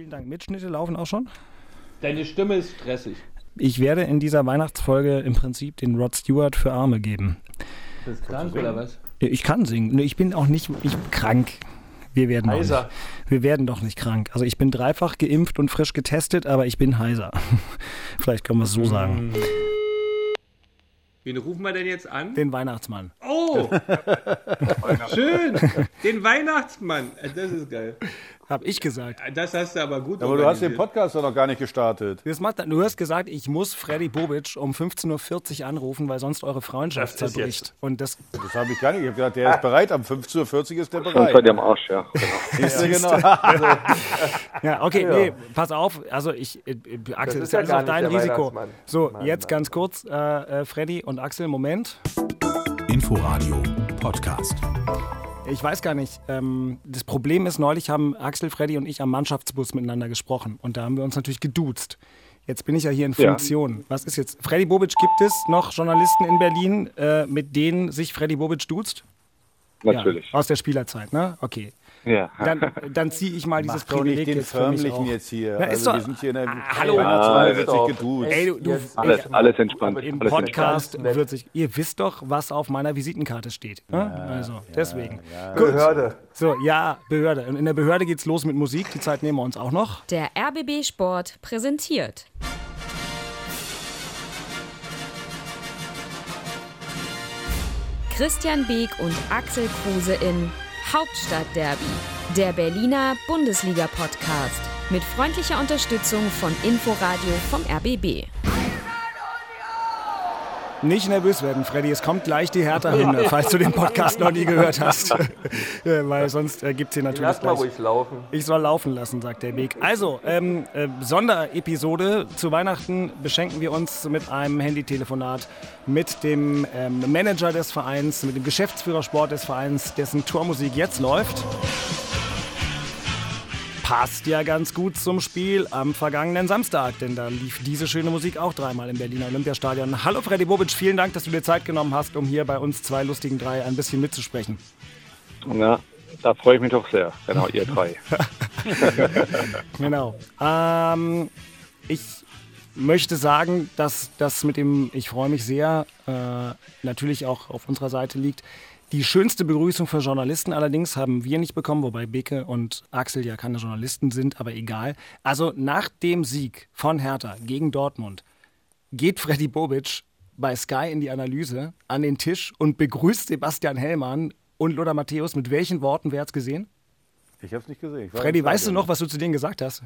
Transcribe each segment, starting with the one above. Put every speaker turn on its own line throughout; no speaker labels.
vielen Dank. Mitschnitte laufen auch schon.
Deine Stimme ist stressig.
Ich werde in dieser Weihnachtsfolge im Prinzip den Rod Stewart für Arme geben.
Bist du krank oder was?
Ich kann singen. Ich bin auch nicht ich bin krank. Wir werden, doch
Heiser.
nicht, wir werden doch nicht krank. Also ich bin dreifach geimpft und frisch getestet, aber ich bin heiser. Vielleicht können wir es so sagen.
Wen rufen wir denn jetzt an?
Den Weihnachtsmann.
Oh! Schön! Den Weihnachtsmann. Das ist geil.
Hab ich gesagt.
Das hast du aber gut
Aber du hast den. Podcast doch noch gar nicht gestartet.
Das macht, du hast gesagt, ich muss Freddy Bobic um 15.40 Uhr anrufen, weil sonst eure Freundschaft
Das ist
zerbricht. Und das,
Das habe ich gar nicht. Ich habe gesagt, der ist bereit. Am 15.40 Uhr ist der
Sonst
bereit.
ihr am Arsch, ja. Genau.
Siehst du, genau.
ja, okay, nee, pass auf. Also ich, äh, äh, Axel, das ist
ist ja
alles
gar
auf dein Risiko. So,
Mann,
jetzt
Mann,
ganz kurz, äh, äh, Freddy und Axel, Moment.
Inforadio Podcast.
Ich weiß gar nicht. Ähm, das Problem ist, neulich haben Axel, Freddy und ich am Mannschaftsbus miteinander gesprochen. Und da haben wir uns natürlich geduzt. Jetzt bin ich ja hier in
Ja.
Funktion. Was ist jetzt? Freddy Bobic, gibt es noch Journalisten in Berlin, äh, mit denen sich Freddy Bobic duzt?
Natürlich.
Ja, aus der Spielerzeit, ne? Okay.
Ja.
Dann, dann ziehe ich mal dieses
Mach
Privileg
den
jetzt für mich
Förmlichen
auch.
jetzt hier.
Na,
also
doch-
wir sind hier in der
Ah, hallo.
Doch.
sich geduzt.
Ey, du, du,
Jetzt
Alles,
ey,
alles entspannt.
Im
alles entspannt.
Podcast
nett.
wird sich. Ihr wisst doch, was auf meiner Visitenkarte steht. Ne? also, deswegen.
Behörde.
So, ja, Behörde. Und in der Behörde geht's los mit Musik. Die Zeit nehmen wir uns auch noch.
Der RBB Sport präsentiert. Christian Beek und Axel Kruse in Hauptstadtderby, der Berliner Bundesliga-Podcast. Mit freundlicher Unterstützung von Inforadio vom RBB.
Nicht nervös werden, Freddy. Es kommt gleich die Hertha-Hymne, falls du den Podcast noch nie gehört hast. Weil sonst äh, gibt's hier natürlich
Lass mal ruhig laufen.
Ich soll laufen lassen, sagt der Weg. Also, ähm, äh, Sonderepisode. Zu Weihnachten beschenken wir uns mit einem Handytelefonat mit dem ähm, Manager des Vereins, mit dem Geschäftsführer Sport des Vereins, dessen Tormusik jetzt läuft. Passt ja ganz gut zum Spiel am vergangenen Samstag, denn da lief diese schöne Musik auch dreimal im Berliner Olympiastadion. Hallo Freddy Bobic, vielen Dank, dass du dir Zeit genommen hast, um hier bei uns zwei lustigen drei ein bisschen mitzusprechen.
Ja, da freue ich mich doch sehr. Genau, ihr drei.
Genau. Ähm, ich möchte sagen, dass das mit dem Ich freue mich sehr äh, natürlich auch auf unserer Seite liegt. Die schönste Begrüßung für Journalisten allerdings haben wir nicht bekommen, wobei Beke und Axel ja keine Journalisten sind, aber egal. Also nach dem Sieg von Hertha gegen Dortmund geht Freddy Bobic bei Sky in die Analyse an den Tisch und begrüßt Sebastian Hellmann und Lothar Matthäus. Mit welchen Worten, wer hat's gesehen?
Ich habe es nicht gesehen.
Freddy, weißt du noch, was du zu denen gesagt hast?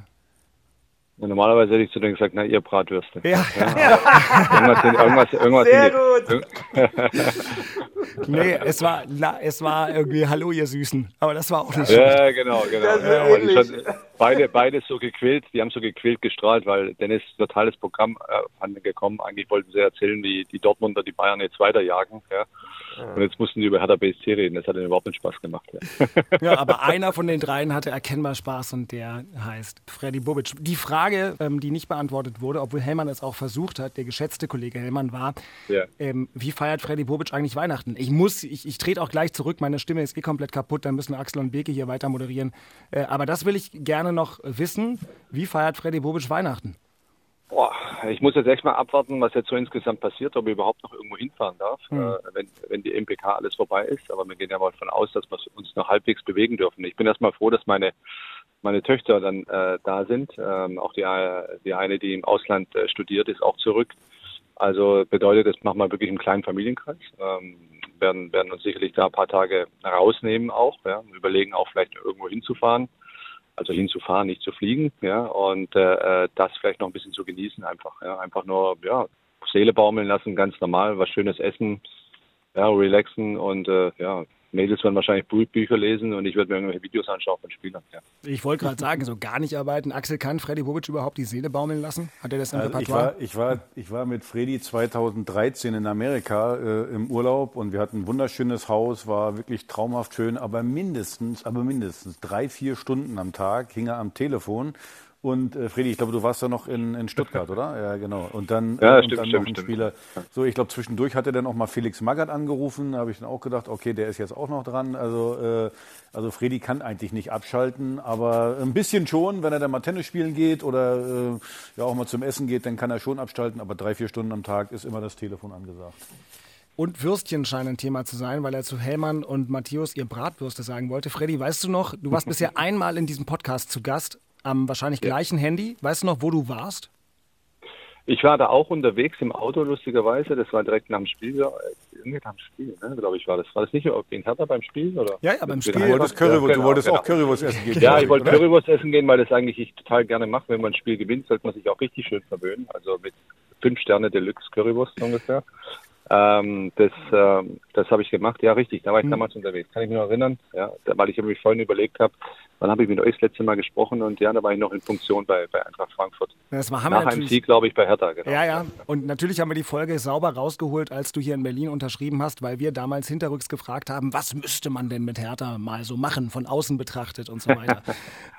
Und normalerweise hätte ich zu denen gesagt, na, ihr Bratwürste.
Ja,
Irgendwas, in, irgendwas, irgendwas
Sehr gut.
Nee, es war, na, es war irgendwie Hallo, ihr Süßen. Aber das war auch nicht schön.
ja, genau, genau. Ja, schon, beide, beide so gequält, die haben so gequält gestrahlt, weil Dennis totales Programm äh, gekommen. Eigentlich wollten sie erzählen, wie die Dortmunder die Bayern jetzt weiterjagen. Ja. Und jetzt mussten die über Hertha BSC reden. Das hat ihnen überhaupt nicht Spaß gemacht. Ja.
Ja, aber einer von den dreien hatte erkennbar Spaß und der heißt Freddy Bobic. Die Frage, ähm, die nicht beantwortet wurde, obwohl Hellmann es auch versucht hat, der geschätzte Kollege Hellmann war,
Ja.
ähm, wie feiert Freddy Bobic eigentlich Weihnachten? Ich muss, ich, ich trete auch gleich zurück, meine Stimme ist eh komplett kaputt, dann müssen Axel und Beke hier weiter moderieren. Äh, aber das will ich gerne noch wissen. Wie feiert Freddy Bobic Weihnachten?
Boah, ich muss jetzt echt mal abwarten, was jetzt so insgesamt passiert, ob ich überhaupt noch irgendwo hinfahren darf, äh, wenn, wenn die MPK alles vorbei ist. Aber wir gehen ja mal davon aus, dass wir uns noch halbwegs bewegen dürfen. Ich bin erstmal froh, dass meine, meine Töchter dann äh, da sind. Ähm, auch die, die eine, die im Ausland äh, studiert, ist auch zurück. Also bedeutet, das machen wir wirklich im kleinen Familienkreis. Ähm, werden, werden uns sicherlich da ein paar Tage rausnehmen auch, ja, überlegen auch vielleicht irgendwo hinzufahren also hinzufahren, nicht zu fliegen, ja, und äh, das vielleicht noch ein bisschen zu genießen einfach, ja, einfach nur, ja, Seele baumeln lassen, ganz normal, was Schönes essen, ja, relaxen und äh, ja, Mädels werden wahrscheinlich Bü Bücher lesen und ich werde mir irgendwelche Videos anschauen von Spielern, ja.
Ich wollte gerade sagen, so gar nicht arbeiten. Axel, kann Freddy Bobic überhaupt die Seele baumeln lassen? Hat er das im
Also ich,
Repertoire?
war, ich, war, ich war mit Freddy 2013 in Amerika äh, im Urlaub und wir hatten ein wunderschönes Haus, war wirklich traumhaft schön, aber mindestens, aber mindestens drei, vier Stunden am Tag hing er am Telefon Und äh, Freddy, ich glaube, du warst da noch in, in Stuttgart, oder? Ja, genau. Und dann,
Ja,
äh, und
stimmt,
dann
stimmt,
noch ein
stimmt.
Spieler. So, ich glaube, zwischendurch hat er dann auch mal Felix Magath angerufen. Da habe ich dann auch gedacht, okay, der ist jetzt auch noch dran. Also, äh, also Freddy kann eigentlich nicht abschalten, aber ein bisschen schon, wenn er dann mal Tennis spielen geht oder äh, ja auch mal zum Essen geht, dann kann er schon abschalten. Aber drei, vier Stunden am Tag ist immer das Telefon angesagt.
Und Würstchen scheinen ein Thema zu sein, weil er zu Hellmann und Matthäus ihr Bratwürste sagen wollte. Freddy, weißt du noch, du warst bisher einmal in diesem Podcast zu Gast, am wahrscheinlich gleichen Handy. Weißt du noch, wo du warst?
Ich war da auch unterwegs im Auto, lustigerweise. Das war direkt nach dem Spiel. Ja, irgendwie nach dem Spiel, ne, glaube ich, war das. War das nicht in Hertha beim Spiel? Oder?
Ja, ja, beim Spiel.
Du wolltest, Currywurst,
genau,
du wolltest
genau.
auch Currywurst essen gehen.
Ja, ich wollte
oder?
Currywurst essen gehen, weil das eigentlich ich total gerne mache. Wenn man ein Spiel gewinnt, sollte man sich auch richtig schön verwöhnen. Also mit fünf Sterne Deluxe Currywurst ungefähr. Ähm, das ähm, das habe ich gemacht. Ja, richtig. Da war ich damals unterwegs. Kann ich mich noch erinnern? Ja, weil ich mir vorhin überlegt habe, wann habe ich mit euch das letzte Mal gesprochen? Und ja, da war ich noch in Funktion bei, bei Eintracht Frankfurt.
Das war, wir
Nach einem. Sieg, glaube ich, bei Hertha. Genau.
Ja, ja. Und natürlich haben wir die Folge sauber rausgeholt, als du hier in Berlin unterschrieben hast, weil wir damals hinterrücks gefragt haben, was müsste man denn mit Hertha mal so machen, von außen betrachtet und so weiter.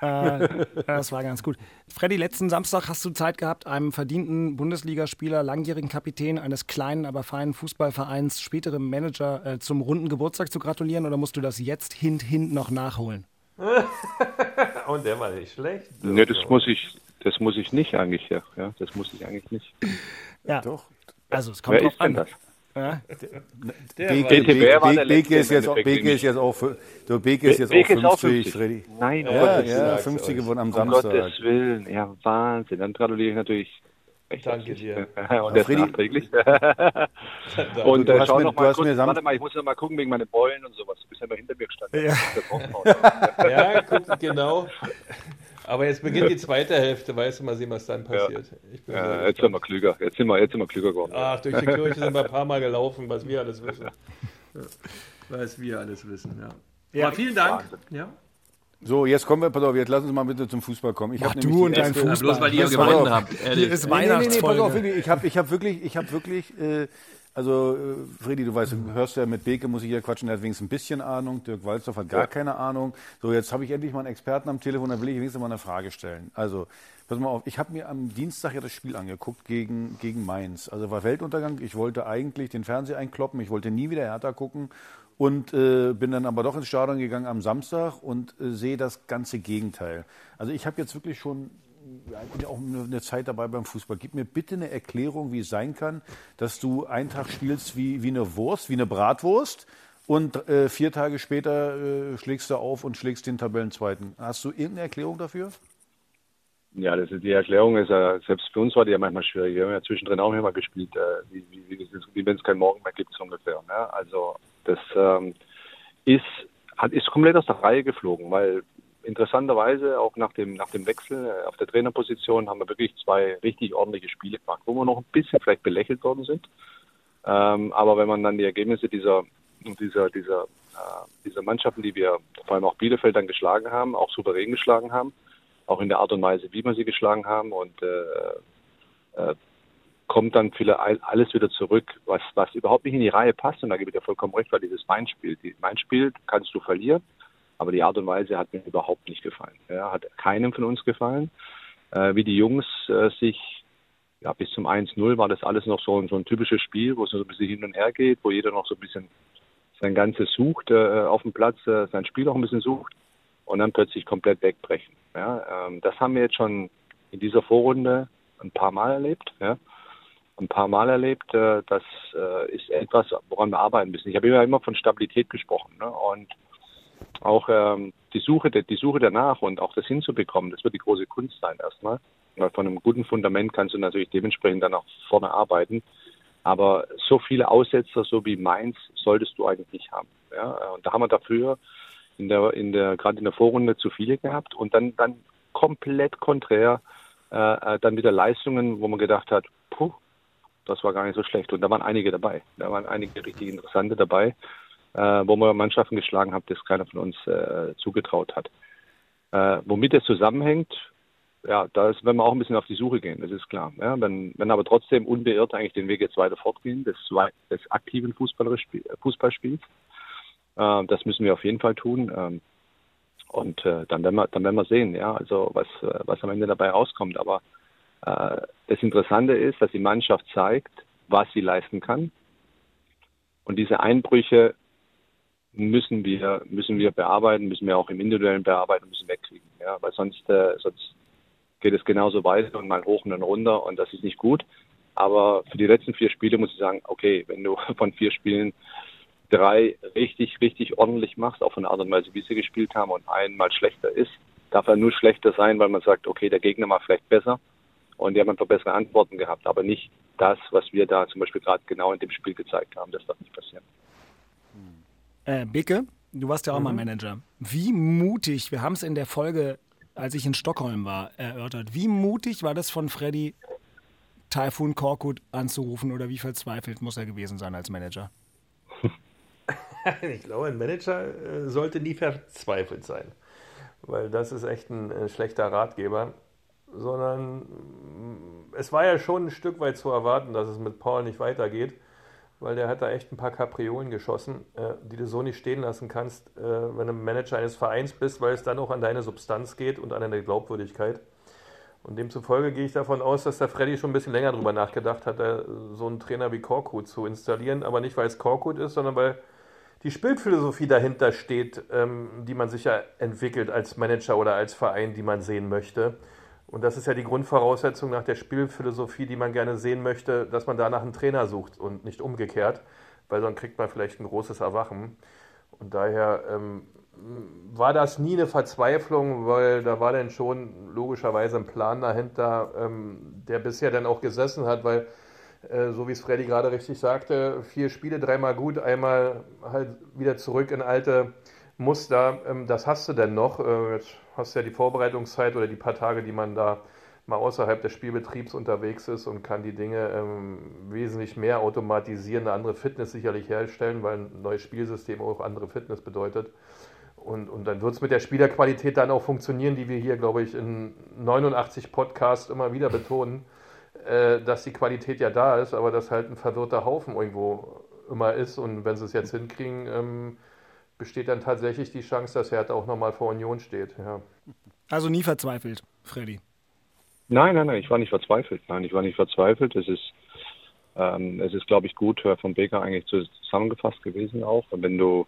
äh, das war ganz gut. Freddy, letzten Samstag hast du Zeit gehabt, einem verdienten Bundesligaspieler, langjährigen Kapitän eines kleinen, aber feinen Fußballvereins, späterem Manager äh, zum runden Geburtstag zu gratulieren oder musst du das jetzt hint, hint noch nachholen?
Und der war nicht schlecht.
Nee, das muss ich, das muss ich nicht eigentlich, ja. ja das muss ich eigentlich nicht.
Ja,
Doch.
also es kommt
Wer
drauf
ist denn
an.
das?
Ja,
Beke,
war der
Beke, ist jetzt auch, Beke ist jetzt auch, für- der Beke ist jetzt
Beke
auch
ist auch
50,
50.
Freddy.
Nein, um
Ja, ja,
sag's
50
euch.
geworden am
Um
Samstag.
Gottes Willen, ja, Wahnsinn. Dann gratuliere ich natürlich. Recht
Danke dir.
Und
Freddy-
nachträglich.
Du-
Und
du
äh,
hast
schau
mir-
noch mal kurz,
mir
warte mal, ich muss noch mal gucken wegen meinen Beulen und sowas. Du bist ja immer hinter mir gestanden.
Ja.
Ja, guck, genau. Aber jetzt beginnt die zweite Hälfte, weißt du, mal sehen, was dann passiert. Ich bin sehr
Ja, jetzt sind wir klüger. Jetzt sind wir, jetzt sind wir klüger geworden.
Ach, durch die Kirche sind wir ein paar Mal gelaufen, was wir alles wissen. Ja, Was wir alles wissen, ja.
Ja.
Aber vielen Dank. Ja.
So, jetzt kommen wir, pass auf, jetzt lass uns mal bitte zum Fußball kommen. Ich
Ach,
hab
du und dein
erste-
Fußball.
bloß weil ihr
Das
gewonnen habt.
Ehrlich.
ist
Nee, nee, nee, nee, pass auf, wirklich, ich habe ich hab wirklich, ich habe wirklich, äh, also äh, Freddy, du weißt, du hörst ja mit Beke, muss ich ja quatschen, der hat wenigstens ein bisschen Ahnung, Dirk Walzdorf hat gar keine Ahnung. So, jetzt habe ich endlich mal einen Experten am Telefon, da will ich wenigstens mal eine Frage stellen. Also, pass mal auf, ich habe mir am Dienstag ja das Spiel angeguckt gegen, gegen Mainz. Also war Weltuntergang, ich wollte eigentlich den Fernseher einkloppen, ich wollte nie wieder Hertha gucken und äh, bin dann aber doch ins Stadion gegangen am Samstag und äh, sehe das ganze Gegenteil. Also ich habe jetzt wirklich schon ich bin ja auch eine Zeit dabei beim Fußball. Gib mir bitte eine Erklärung, wie es sein kann, dass du einen Tag spielst wie, wie eine Wurst, wie eine Bratwurst und äh, vier Tage später äh, schlägst du auf und schlägst den Tabellenzweiten. Hast du irgendeine Erklärung dafür?
Ja, das ist, die Erklärung ist ja, selbst für uns war die ja manchmal schwierig. Wir haben ja zwischendrin auch immer gespielt, äh, wie, wie, wie, wie wenn es kein Morgen mehr gibt, so ungefähr. Ne? Also das ähm, ist, hat, ist komplett aus der Reihe geflogen, weil interessanterweise auch nach dem, nach dem Wechsel äh, auf der Trainerposition haben wir wirklich zwei richtig ordentliche Spiele gemacht, wo wir noch ein bisschen vielleicht belächelt worden sind. Ähm, aber wenn man dann die Ergebnisse dieser, dieser, dieser, äh, dieser Mannschaften, die wir vor allem auch Bielefeld dann geschlagen haben, auch souverän geschlagen haben, auch in der Art und Weise, wie wir sie geschlagen haben und äh, äh, kommt dann viele, alles wieder zurück, was, was überhaupt nicht in die Reihe passt. Und da gebe ich dir vollkommen recht, weil dieses Mainz-Spiel, die Mainz-Spiel kannst du verlieren, aber die Art und Weise hat mir überhaupt nicht gefallen. Ja, hat keinem von uns gefallen. Äh, wie die Jungs äh, sich, ja, bis zum 1-0 war das alles noch so, ein- so ein typisches Spiel, wo es so ein bisschen hin und her geht, wo jeder noch so ein bisschen sein Ganzes sucht äh, auf dem Platz, äh, sein Spiel auch ein bisschen sucht und dann plötzlich komplett wegbrechen. Ja, ähm, das haben wir jetzt schon in dieser Vorrunde ein paar Mal erlebt. Ja, ein paar Mal erlebt. Äh, das äh, ist etwas, woran wir arbeiten müssen. Ich habe ja immer von Stabilität gesprochen ne? und auch ähm, die Suche, die Suche danach und auch das hinzubekommen, das wird die große Kunst sein erstmal. Weil von einem guten Fundament kannst du natürlich dementsprechend dann auch vorne arbeiten. Aber so viele Aussetzer, so wie Mainz, solltest du eigentlich haben. Ja? Und da haben wir dafür in der, in der, gerade in der Vorrunde zu viele gehabt und dann, dann komplett konträr, äh, äh, dann wieder Leistungen, wo man gedacht hat, puh, das war gar nicht so schlecht. Und da waren einige dabei. Da waren einige richtig interessante dabei, äh, wo man Mannschaften geschlagen hat, das keiner von uns äh, zugetraut hat. Äh, womit das zusammenhängt, ja, da wenn wir auch ein bisschen auf die Suche gehen, das ist klar. Ja, wenn, wenn aber trotzdem unbeirrt eigentlich den Weg jetzt weiter fortgehen, des, des aktiven Fußballspiels, äh, das müssen wir auf jeden Fall tun. Ähm, Und äh, dann, werden wir, dann werden wir sehen, ja, also was, äh, was am Ende dabei rauskommt. Aber das Interessante ist, dass die Mannschaft zeigt, was sie leisten kann. Und diese Einbrüche müssen wir, müssen wir bearbeiten, müssen wir auch im individuellen bearbeiten, müssen wegkriegen. Ja, weil sonst, äh, sonst geht es genauso weiter und mal hoch und dann runter und das ist nicht gut. Aber für die letzten vier Spiele muss ich sagen, okay, wenn du von vier Spielen drei richtig, richtig ordentlich machst, auch von der Art und Weise, wie sie gespielt haben und einmal schlechter ist, darf er nur schlechter sein, weil man sagt, okay, der Gegner war vielleicht besser und die haben einfach bessere Antworten gehabt, aber nicht das, was wir da zum Beispiel gerade genau in dem Spiel gezeigt haben. Das darf nicht passieren.
Äh, Bicke, du warst ja auch mhm. mal Manager. Wie mutig, wir haben es in der Folge, als ich in Stockholm war, erörtert, wie mutig war das von Freddy, Typhoon Korkut anzurufen oder wie verzweifelt muss er gewesen sein als Manager?
ich glaube, ein Manager äh, sollte nie verzweifelt sein, weil das ist echt ein äh, schlechter Ratgeber, sondern mm, es war ja schon ein Stück weit zu erwarten, dass es mit Paul nicht weitergeht, weil der hat da echt ein paar Kapriolen geschossen, äh, die du so nicht stehen lassen kannst, wenn du Manager eines Vereins bist, weil es dann auch an deine Substanz geht und an deine Glaubwürdigkeit. Und demzufolge gehe ich davon aus, dass der Freddy schon ein bisschen länger darüber nachgedacht hat, so einen Trainer wie Korkut zu installieren, aber nicht, weil es Korkut ist, sondern weil die Spielphilosophie dahinter steht, ähm, die man sich ja entwickelt als Manager oder als Verein, die man sehen möchte. Und das ist ja die Grundvoraussetzung nach der Spielphilosophie, die man gerne sehen möchte, dass man danach einen Trainer sucht und nicht umgekehrt, weil dann kriegt man vielleicht ein großes Erwachen. Und daher ähm, war das nie eine Verzweiflung, weil da war dann schon logischerweise ein Plan dahinter, ähm, der bisher dann auch gesessen hat, weil äh, so wie es Freddy gerade richtig sagte, vier Spiele, dreimal gut, einmal halt wieder zurück in alte Muster. Ähm, das hast du denn noch. Äh, jetzt hast du ja die Vorbereitungszeit oder die paar Tage, die man da mal außerhalb des Spielbetriebs unterwegs ist und kann die Dinge ähm, wesentlich mehr automatisieren, eine andere Fitness sicherlich herstellen, weil ein neues Spielsystem auch andere Fitness bedeutet. Und, und dann wird es mit der Spielerqualität dann auch funktionieren, die wir hier, glaube ich, in 89 Podcasts immer wieder betonen äh, dass die Qualität ja da ist, aber dass halt ein verwirrter Haufen irgendwo immer ist. Und wenn sie es jetzt hinkriegen, ähm, besteht dann tatsächlich die Chance, dass Hertha auch nochmal vor Union steht. Ja.
Also nie verzweifelt, Freddy.
Nein, nein, nein, ich war nicht verzweifelt. Nein, ich war nicht verzweifelt. Es ist, ähm, es ist, glaube ich, gut von Baker eigentlich zusammengefasst gewesen auch. Und wenn du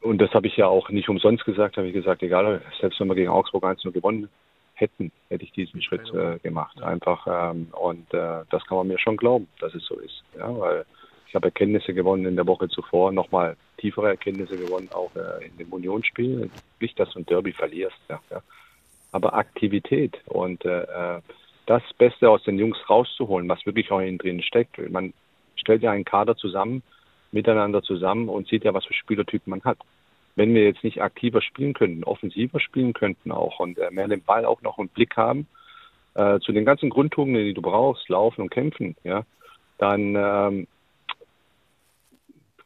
und das habe ich ja auch nicht umsonst gesagt, habe ich gesagt, egal, selbst wenn wir gegen Augsburg 1-0 gewonnen hätten, hätte ich diesen Schritt äh, gemacht. Einfach ähm, und äh, das kann man mir schon glauben, dass es so ist. Ja, weil ich habe Erkenntnisse gewonnen in der Woche zuvor, nochmal tiefere Erkenntnisse gewonnen, auch äh, in dem Unionsspiel. Nicht, dass du ein Derby verlierst, ja, ja. aber Aktivität und äh, äh, das Beste aus den Jungs rauszuholen, was wirklich auch in drin steckt. Man stellt ja einen Kader zusammen, miteinander zusammen und sieht ja, was für Spielertypen man hat wenn wir jetzt nicht aktiver spielen könnten, offensiver spielen könnten auch und äh, mehr den Ball auch noch im Blick haben, äh, zu den ganzen Grundtugenden, die du brauchst, laufen und kämpfen, ja, dann ähm,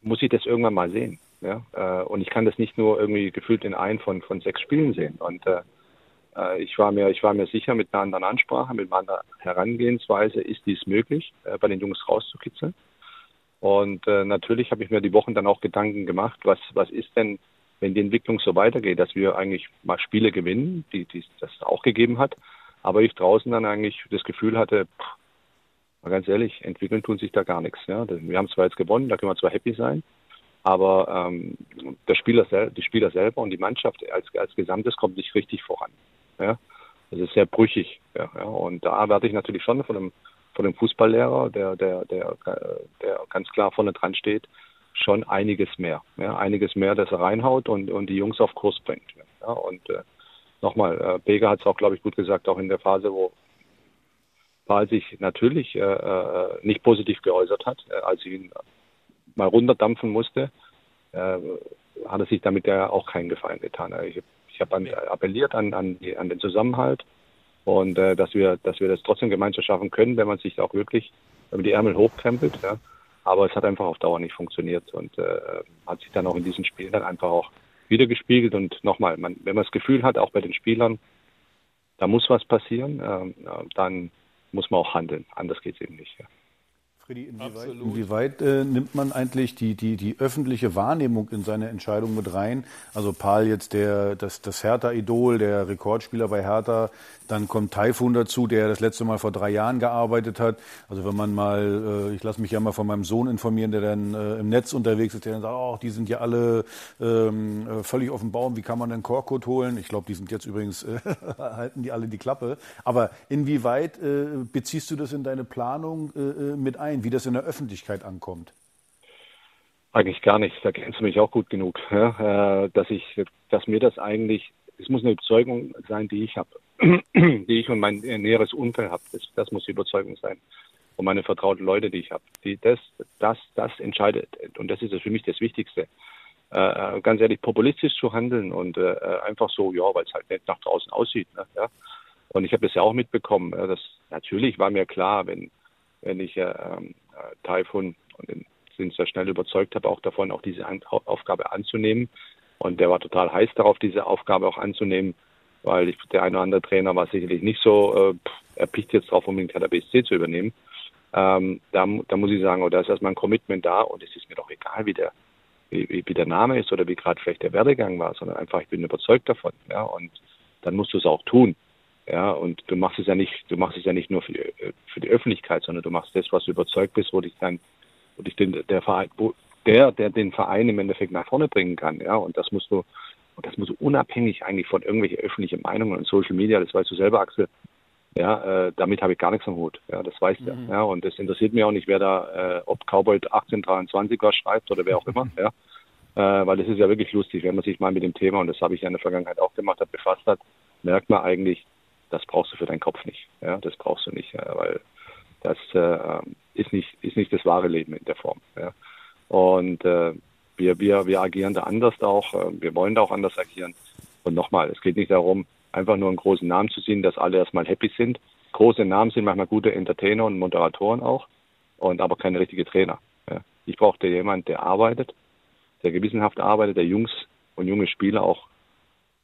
muss ich das irgendwann mal sehen. Ja? Äh, und ich kann das nicht nur irgendwie gefühlt in ein von, von sechs Spielen sehen. Und äh, äh ich war mir, ich war mir sicher, mit einer anderen Ansprache, mit einer anderen Herangehensweise ist dies möglich, äh, bei den Jungs rauszukitzeln. Und äh, natürlich habe ich mir die Wochen dann auch Gedanken gemacht, was, was ist denn wenn die Entwicklung so weitergeht, dass wir eigentlich mal Spiele gewinnen, die, die das auch gegeben hat, aber ich draußen dann eigentlich das Gefühl hatte, pff, mal ganz ehrlich, entwickeln tun sich da gar nichts. Ja. Wir haben zwar jetzt gewonnen, da können wir zwar happy sein, aber ähm, der Spieler die Spieler selber und die Mannschaft als, als Gesamtes kommt nicht richtig voran. Ja. Das ist sehr brüchig. Ja, ja. Und da werde ich natürlich schon von dem, von dem Fußballlehrer, der, der, der, der ganz klar vorne dran steht, schon einiges mehr. Ja, einiges mehr, das er reinhaut und, und die Jungs auf Kurs bringt. Ja, und äh, nochmal, äh, Beger hat es auch, glaube ich, gut gesagt, auch in der Phase, wo Paul sich natürlich äh, äh, nicht positiv geäußert hat, äh, als ich ihn mal runterdampfen musste, äh, hat er sich damit ja auch keinen Gefallen getan. Ich, ich habe an, appelliert an, an, die, an den Zusammenhalt und äh, dass wir, dass wir das trotzdem gemeinsam schaffen können, wenn man sich auch wirklich, die Ärmel hochkrempelt, ja, aber es hat einfach auf Dauer nicht funktioniert und äh, hat sich dann auch in diesen Spielen dann einfach auch wiedergespiegelt. Und nochmal, man, wenn man das Gefühl hat, auch bei den Spielern, da muss was passieren, äh, dann muss man auch handeln. Anders geht es eben nicht. Ja.
Freddy, inwieweit, inwieweit äh, nimmt man eigentlich die, die, die öffentliche Wahrnehmung in seine Entscheidung mit rein? Also Paul jetzt der, das, das Hertha-Idol, der Rekordspieler bei Hertha, dann kommt Taifun dazu, der das letzte Mal vor drei Jahren gearbeitet hat. Also wenn man mal, äh, ich lasse mich ja mal von meinem Sohn informieren, der dann äh, im Netz unterwegs ist, der dann sagt, oh, die sind ja alle ähm, äh, völlig auf dem Baum, wie kann man denn Korkut holen? Ich glaube, die sind jetzt übrigens, äh, halten die alle die Klappe. Aber inwieweit äh, beziehst du das in deine Planung mit ein? Ein, wie das in der Öffentlichkeit ankommt?
Eigentlich gar nicht. Da kennst du mich auch gut genug, ja, äh, dass ich, dass mir das eigentlich, es muss eine Überzeugung sein, die ich habe, die ich und mein näheres Umfeld habe. Das, das muss die Überzeugung sein. Und meine vertrauten Leute, die ich habe, die das, das, das entscheidet. Und das ist für mich das Wichtigste. Äh, ganz ehrlich, populistisch zu handeln und äh, einfach so, ja, weil es halt nicht nach draußen aussieht. Ne, ja. Und ich habe das ja auch mitbekommen. Ja, das, natürlich war mir klar, wenn wenn ich äh, Taifun und den sind sehr schnell überzeugt habe, auch davon, auch diese Aufgabe anzunehmen. Und der war total heiß darauf, diese Aufgabe auch anzunehmen, weil ich, der eine oder andere Trainer war sicherlich nicht so äh, erpicht jetzt drauf, unbedingt der BSC zu übernehmen. Ähm, da, da muss ich sagen, oh, da ist erstmal ein Commitment da und es ist mir doch egal, wie der, wie, wie der Name ist oder wie gerade vielleicht der Werdegang war, sondern einfach, ich bin überzeugt davon. Ja, und dann musst du es auch tun. Ja, und du machst es ja nicht, du machst es ja nicht nur für die, für die Öffentlichkeit, sondern du machst das, was du überzeugt bist, wo dich dann, wo dich den, der Verein, wo, der, der den Verein im Endeffekt nach vorne bringen kann, ja, und das musst du, und das musst du unabhängig eigentlich von irgendwelchen öffentlichen Meinungen und Social Media, das weißt du selber, Axel, ja, äh, damit habe ich gar nichts am Hut, ja, das weißt du, mhm. ja, und das interessiert mich auch nicht, wer da, äh, ob Cowboy 1823 was schreibt oder wer auch immer, ja, äh, weil das ist ja wirklich lustig, wenn man sich mal mit dem Thema, und das habe ich ja in der Vergangenheit auch gemacht, hat, befasst hat, merkt man eigentlich, das brauchst du für deinen Kopf nicht. Ja, das brauchst du nicht, ja, weil das äh, ist nicht ist nicht das wahre Leben in der Form. Ja. Und äh, wir wir wir agieren da anders auch. Äh, wir wollen da auch anders agieren. Und nochmal, es geht nicht darum, einfach nur einen großen Namen zu sehen, dass alle erstmal happy sind. Große Namen sind manchmal gute Entertainer und Moderatoren auch, und aber keine richtige Trainer. Ja. Ich brauchte jemanden, der arbeitet, der gewissenhaft arbeitet, der Jungs und junge Spieler auch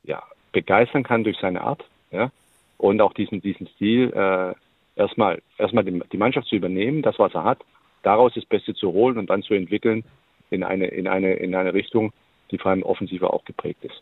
ja, begeistern kann durch seine Art, ja, und auch diesen, diesen Stil äh, erstmal, erstmal die, die Mannschaft zu übernehmen, das, was er hat, daraus das Beste zu holen und dann zu entwickeln in eine, in eine, in eine Richtung, die vor allem offensiver auch geprägt ist.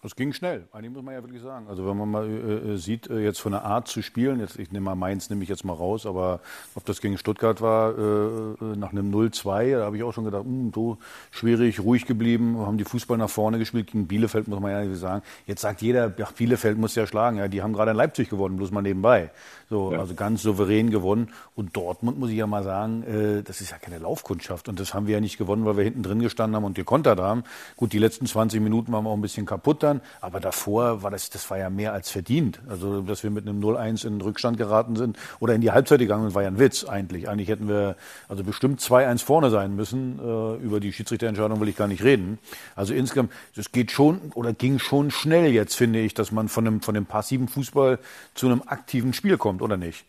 Das ging schnell, eigentlich muss man ja wirklich sagen. Also wenn man mal äh, äh, sieht, äh, jetzt von der Art zu spielen, jetzt, ich nehme mal Mainz, nehme ich jetzt mal raus, aber ob das gegen Stuttgart war, äh, äh nach einem 0-2, da habe ich auch schon gedacht, mh, hm, so schwierig, ruhig geblieben, haben die Fußball nach vorne gespielt, gegen Bielefeld muss man ja sagen. Jetzt sagt jeder, ja, Bielefeld muss ja schlagen, ja, die haben gerade in Leipzig gewonnen, bloß mal nebenbei. So, ja. also ganz souverän gewonnen. Und Dortmund muss ich ja mal sagen, äh, das ist ja keine Laufkundschaft. Und das haben wir ja nicht gewonnen, weil wir hinten drin gestanden haben und gekontert haben. Gut, die letzten 20 Minuten waren wir auch ein bisschen kaputt dann. Aber davor war das, das war ja mehr als verdient. Also, dass wir mit einem 0-1 in den Rückstand geraten sind oder in die Halbzeit gegangen sind, war ja ein Witz eigentlich. Eigentlich hätten wir also bestimmt 2-1 vorne sein müssen. Äh, über die Schiedsrichterentscheidung will ich gar nicht reden. Also insgesamt, es geht schon oder ging schon schnell jetzt, finde ich, dass man von einem, von dem passiven Fußball zu einem aktiven Spiel kommt oder nicht?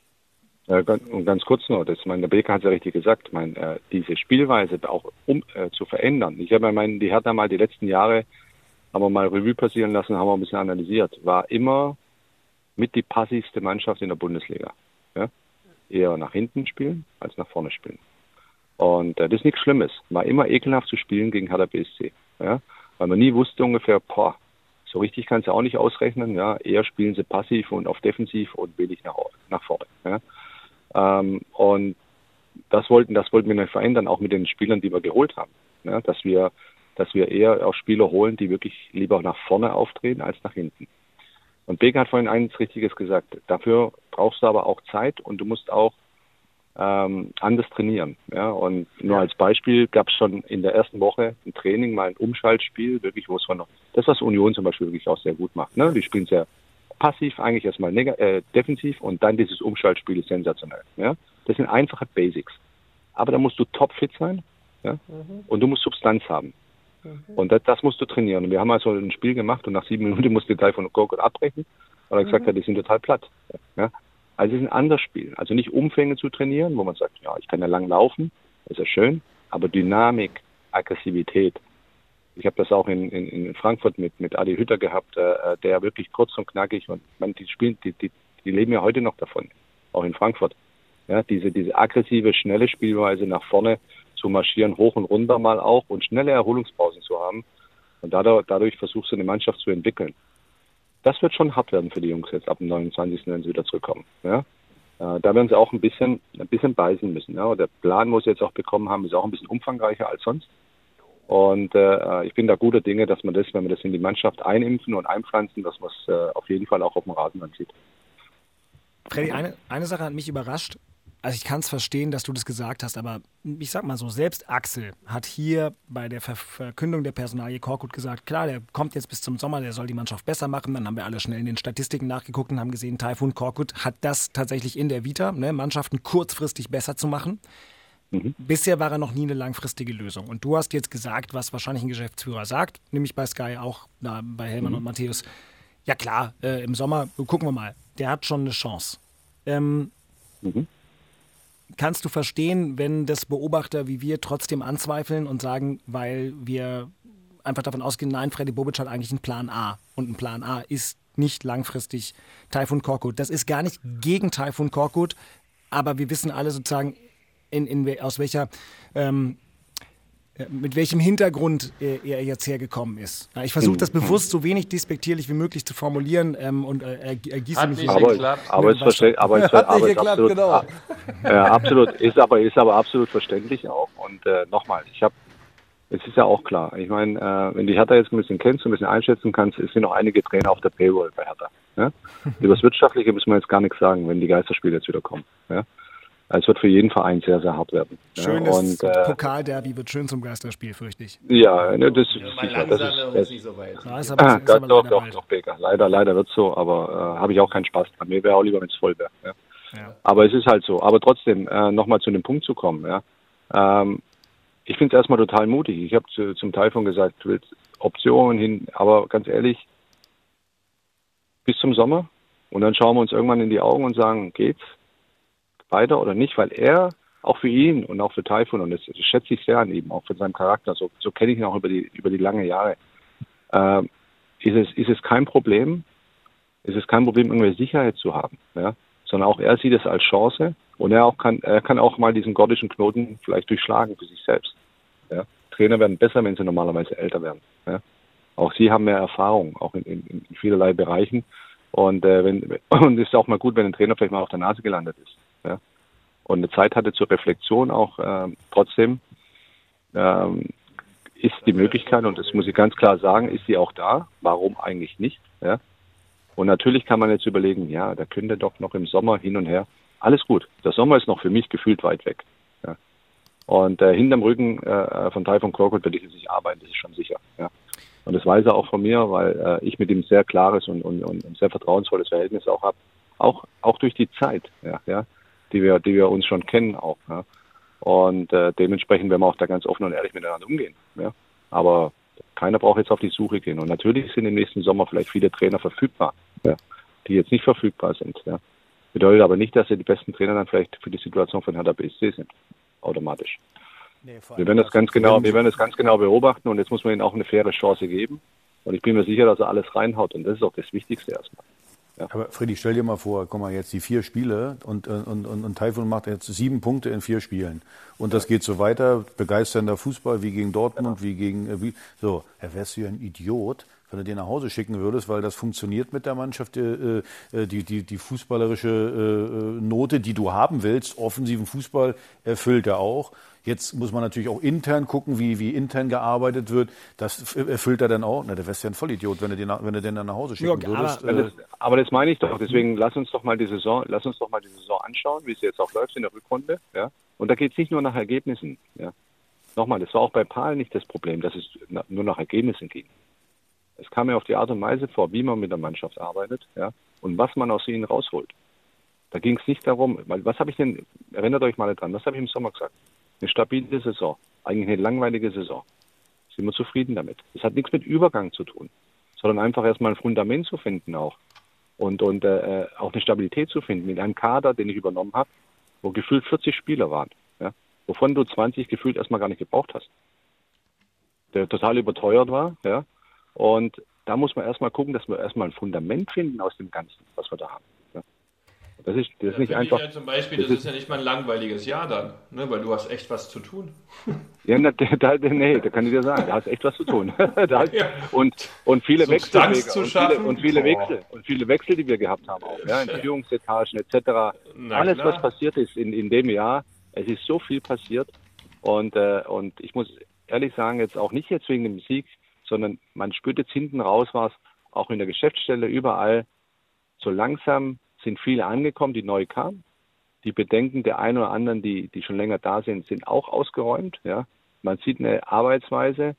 Ja, ganz, kurz nur, das, meine, der Beker hat es ja richtig gesagt, mein, äh, diese Spielweise auch um, äh, zu verändern. Ich habe ja meinen, die Hertha mal die letzten Jahre, haben wir mal Revue passieren lassen, haben wir ein bisschen analysiert, war immer mit die passivste Mannschaft in der Bundesliga. Ja? Eher nach hinten spielen als nach vorne spielen. Und äh, das ist nichts Schlimmes. War immer ekelhaft zu spielen gegen Hertha BSC. Ja? Weil man nie wusste ungefähr, boah, so richtig kannst du auch nicht ausrechnen. Ja, eher spielen sie passiv und auf defensiv und wenig nach, nach vorne. Ja. Ähm, und das wollten, das wollten wir dann verändern, auch mit den Spielern, die wir geholt haben. Ja, dass wir, dass wir eher auch Spieler holen, die wirklich lieber nach vorne auftreten als nach hinten. Und Becker hat vorhin eines Richtiges gesagt. Dafür brauchst du aber auch Zeit und du musst auch ähm, anders trainieren. Ja? Und nur als Beispiel gab es schon in der ersten Woche ein Training, mal ein Umschaltspiel, wirklich, wo es von das, was Union zum Beispiel wirklich auch sehr gut macht. Ne? Die spielen sehr passiv, eigentlich erstmal äh, defensiv und dann dieses Umschaltspiel ist sensationell. Ja? Das sind einfache Basics. Aber da musst du topfit sein ja? Mhm. und du musst Substanz haben. Und das, das, musst du trainieren. Und wir haben also ein Spiel gemacht und nach sieben Minuten musste Teil von Gorgot abbrechen, weil er gesagt mhm. hat, die sind total platt. Ja? Also es ist ein anderes Spiel. Also nicht Umfänge zu trainieren, wo man sagt, ja, ich kann ja lang laufen, ist ja schön, aber Dynamik, Aggressivität. Ich habe das auch in, in, in Frankfurt mit, mit Adi Hütter gehabt, äh, der wirklich kurz und knackig und man, die spielen, die, die, die leben ja heute noch davon, auch in Frankfurt. Ja, diese, diese aggressive, schnelle Spielweise nach vorne zu marschieren, hoch und runter mal auch und schnelle Erholungspausen zu haben. Und dadurch, dadurch versuchst du eine Mannschaft zu entwickeln. Das wird schon hart werden für die Jungs jetzt ab dem 29. wenn sie wieder zurückkommen. Ja? Äh, da werden sie auch ein bisschen, ein bisschen beißen müssen. Ja? Der Plan, wo sie jetzt auch bekommen haben, ist auch ein bisschen umfangreicher als sonst. Und äh, ich bin da guter Dinge, dass man das, wenn wir das in die Mannschaft einimpfen und einpflanzen, dass man es äh, auf jeden Fall auch auf dem Rasen dann sieht.
Freddy, eine, eine Sache hat mich überrascht also ich kann es verstehen, dass du das gesagt hast, aber ich sag mal so, selbst Axel hat hier bei der Ver Verkündung der Personalie Korkut gesagt, klar, der kommt jetzt bis zum Sommer, der soll die Mannschaft besser machen. Dann haben wir alle schnell in den Statistiken nachgeguckt und haben gesehen, Taifun Korkut hat das tatsächlich in der Vita, ne, Mannschaften kurzfristig besser zu machen. Mhm. Bisher war er noch nie eine langfristige Lösung. Und du hast jetzt gesagt, was wahrscheinlich ein Geschäftsführer sagt, nämlich bei Sky auch, na, bei Hellmann mhm. und Matthäus. Ja klar, äh, im Sommer, gucken wir mal, der hat schon eine Chance. Ähm, mhm kannst du verstehen, wenn das Beobachter wie wir trotzdem anzweifeln und sagen, weil wir einfach davon ausgehen, nein, Freddy Bobic hat eigentlich einen Plan A und ein Plan A ist nicht langfristig Taifun Korkut. Das ist gar nicht gegen Taifun Korkut, aber wir wissen alle sozusagen, in, in, aus welcher ähm, mit welchem Hintergrund er jetzt hergekommen ist. Ich versuche das bewusst so wenig despektierlich wie möglich zu formulieren ähm, und äh, ergieße
mich nicht. Aber, aber, es versteht, aber es, aber es absolut, genau. ja, absolut ist aber ist aber absolut verständlich auch. Und äh, nochmal, ich habe es ist ja auch klar. Ich meine, äh, wenn du Hertha jetzt ein bisschen kennst und ein bisschen einschätzen kannst, es sind noch einige Trainer auf der Payroll bei Hertha. Ja? Über das Wirtschaftliche müssen wir jetzt gar nichts sagen, wenn die Geisterspiele jetzt wieder kommen. Ja? Es wird für jeden Verein sehr, sehr hart werden.
Schönes und, äh, Pokalderby wird schön zum Geisterspiel, fürchte ich.
Ja, ne, das, ja, ist sicher. Das ist, das, nicht so weit. Ja, ist aber, ah, ist aber doch, doch, bald. doch, Becker. Leider, leider wird so, aber äh, habe ich auch keinen Spaß dran. Mir wäre auch lieber, wenn es voll wäre. Ja. ja. Aber es ist halt so. Aber trotzdem, äh, nochmal zu dem Punkt zu kommen. Ja. Ähm, ich finde es erstmal total mutig. Ich habe zu, zum Taifun gesagt, du willst Optionen hin, aber ganz ehrlich, bis zum Sommer und dann schauen wir uns irgendwann in die Augen und sagen, geht's? Weiter oder nicht, weil er auch für ihn und auch für Taifun, und das, das schätze ich sehr an ihm, auch für seinen Charakter, so, so kenne ich ihn auch über die, über die lange Jahre, äh, ist, es, ist es kein Problem, ist es kein Problem, irgendwelche Sicherheit zu haben, ja? sondern auch er sieht es als Chance und er auch kann, er kann auch mal diesen gordischen Knoten vielleicht durchschlagen für sich selbst. Ja? Trainer werden besser, wenn sie normalerweise älter werden. Ja? Auch sie haben mehr Erfahrung, auch in, in, in vielerlei Bereichen. Und äh, wenn und ist auch mal gut, wenn ein Trainer vielleicht mal auf der Nase gelandet ist ja, und eine Zeit hatte zur Reflexion auch äh, trotzdem, ähm, ist die Möglichkeit, und das muss ich ganz klar sagen, ist sie auch da. Warum eigentlich nicht? Ja? Und natürlich kann man jetzt überlegen, ja, da könnte doch noch im Sommer hin und her. Alles gut. Der Sommer ist noch für mich gefühlt weit weg. Ja? Und äh, hinterm Rücken äh, von Taifun Korkut werde ich jetzt nicht arbeiten, das ist schon sicher. Ja? Und das weiß er auch von mir, weil äh, ich mit ihm sehr klares und, und, und sehr vertrauensvolles Verhältnis auch habe. Auch, auch durch die Zeit. Ja, ja die wir, die wir uns schon kennen auch. Ja. Und äh, dementsprechend werden wir auch da ganz offen und ehrlich miteinander umgehen. Ja. Aber keiner braucht jetzt auf die Suche gehen. Und natürlich sind im nächsten Sommer vielleicht viele Trainer verfügbar, ja, die jetzt nicht verfügbar sind. Ja. Bedeutet aber nicht, dass sie die besten Trainer dann vielleicht für die Situation von Hertha BSC sind, automatisch. Nee, wir werden das ganz genau, wir werden das ganz genau beobachten und jetzt muss man ihnen auch eine faire Chance geben. Und ich bin mir sicher, dass er alles reinhaut. Und das ist auch das Wichtigste erstmal.
Ja. Aber Freddy, stell dir mal vor, guck mal, jetzt die vier Spiele und, und, und, und Taifun macht jetzt sieben Punkte in vier Spielen. Und das geht so weiter, begeisternder Fußball wie gegen Dortmund, wie gegen, wie, so, er wärst du ja ein Idiot, wenn du den nach Hause schicken würdest, weil das funktioniert mit der Mannschaft, äh, äh die, die, die fußballerische äh, Note, die du haben willst, offensiven Fußball erfüllt er auch. Jetzt muss man natürlich auch intern gucken, wie, wie intern gearbeitet wird. Das erfüllt er dann auch. Na, der wärst ja ein Vollidiot, wenn du den, wenn du den dann nach Hause schicken ja, würdest.
Aber, das, aber das meine ich doch. Deswegen lass uns doch mal die Saison, lass uns doch mal die Saison anschauen, wie es jetzt auch läuft in der Rückrunde. Ja? Und da geht es nicht nur nach Ergebnissen. Ja? Nochmal, das war auch bei Paul nicht das Problem, dass es nur nach Ergebnissen ging. Es kam ja auf die Art und Weise vor, wie man mit der Mannschaft arbeitet ja? und was man aus ihnen rausholt. Da ging es nicht darum, weil was habe ich denn, erinnert euch mal dran, was habe ich im Sommer gesagt? Eine stabile Saison. Eigentlich eine langweilige Saison. Sind wir zufrieden damit. Das hat nichts mit Übergang zu tun, sondern einfach erstmal ein Fundament zu finden auch. Und, und äh, auch eine Stabilität zu finden in einem Kader, den ich übernommen habe, wo gefühlt 40 Spieler waren, ja, wovon du 20 gefühlt erstmal gar nicht gebraucht hast. Der total überteuert war, ja. Und da muss man erstmal gucken, dass wir erstmal ein Fundament finden aus dem Ganzen, was wir da haben. Das ist, das ist nicht einfach.
Ja zum Beispiel,
das
das,
ist-
ja nicht mal ein langweiliges Jahr dann, ne? weil du hast echt was zu tun.
Ja, da, da, nee, da kann ich dir sagen, da hast echt was zu tun. da
Ja.
und, und viele
Substanz
Wechselwege
zu
und viele, und viele. Wechsel und viele Wechsel, die wir gehabt haben auch, ja, in Führungsetagen etc.
Na
Alles,
klar.
was passiert ist in, in dem Jahr, es ist so viel passiert und äh, und ich muss ehrlich sagen, jetzt auch nicht jetzt wegen dem Sieg, sondern man spürt jetzt hinten raus, war es auch in der Geschäftsstelle überall so langsam sind viele angekommen, die neu kamen. Die Bedenken der einen oder anderen, die, die schon länger da sind, sind auch ausgeräumt. Ja. Man sieht eine Arbeitsweise,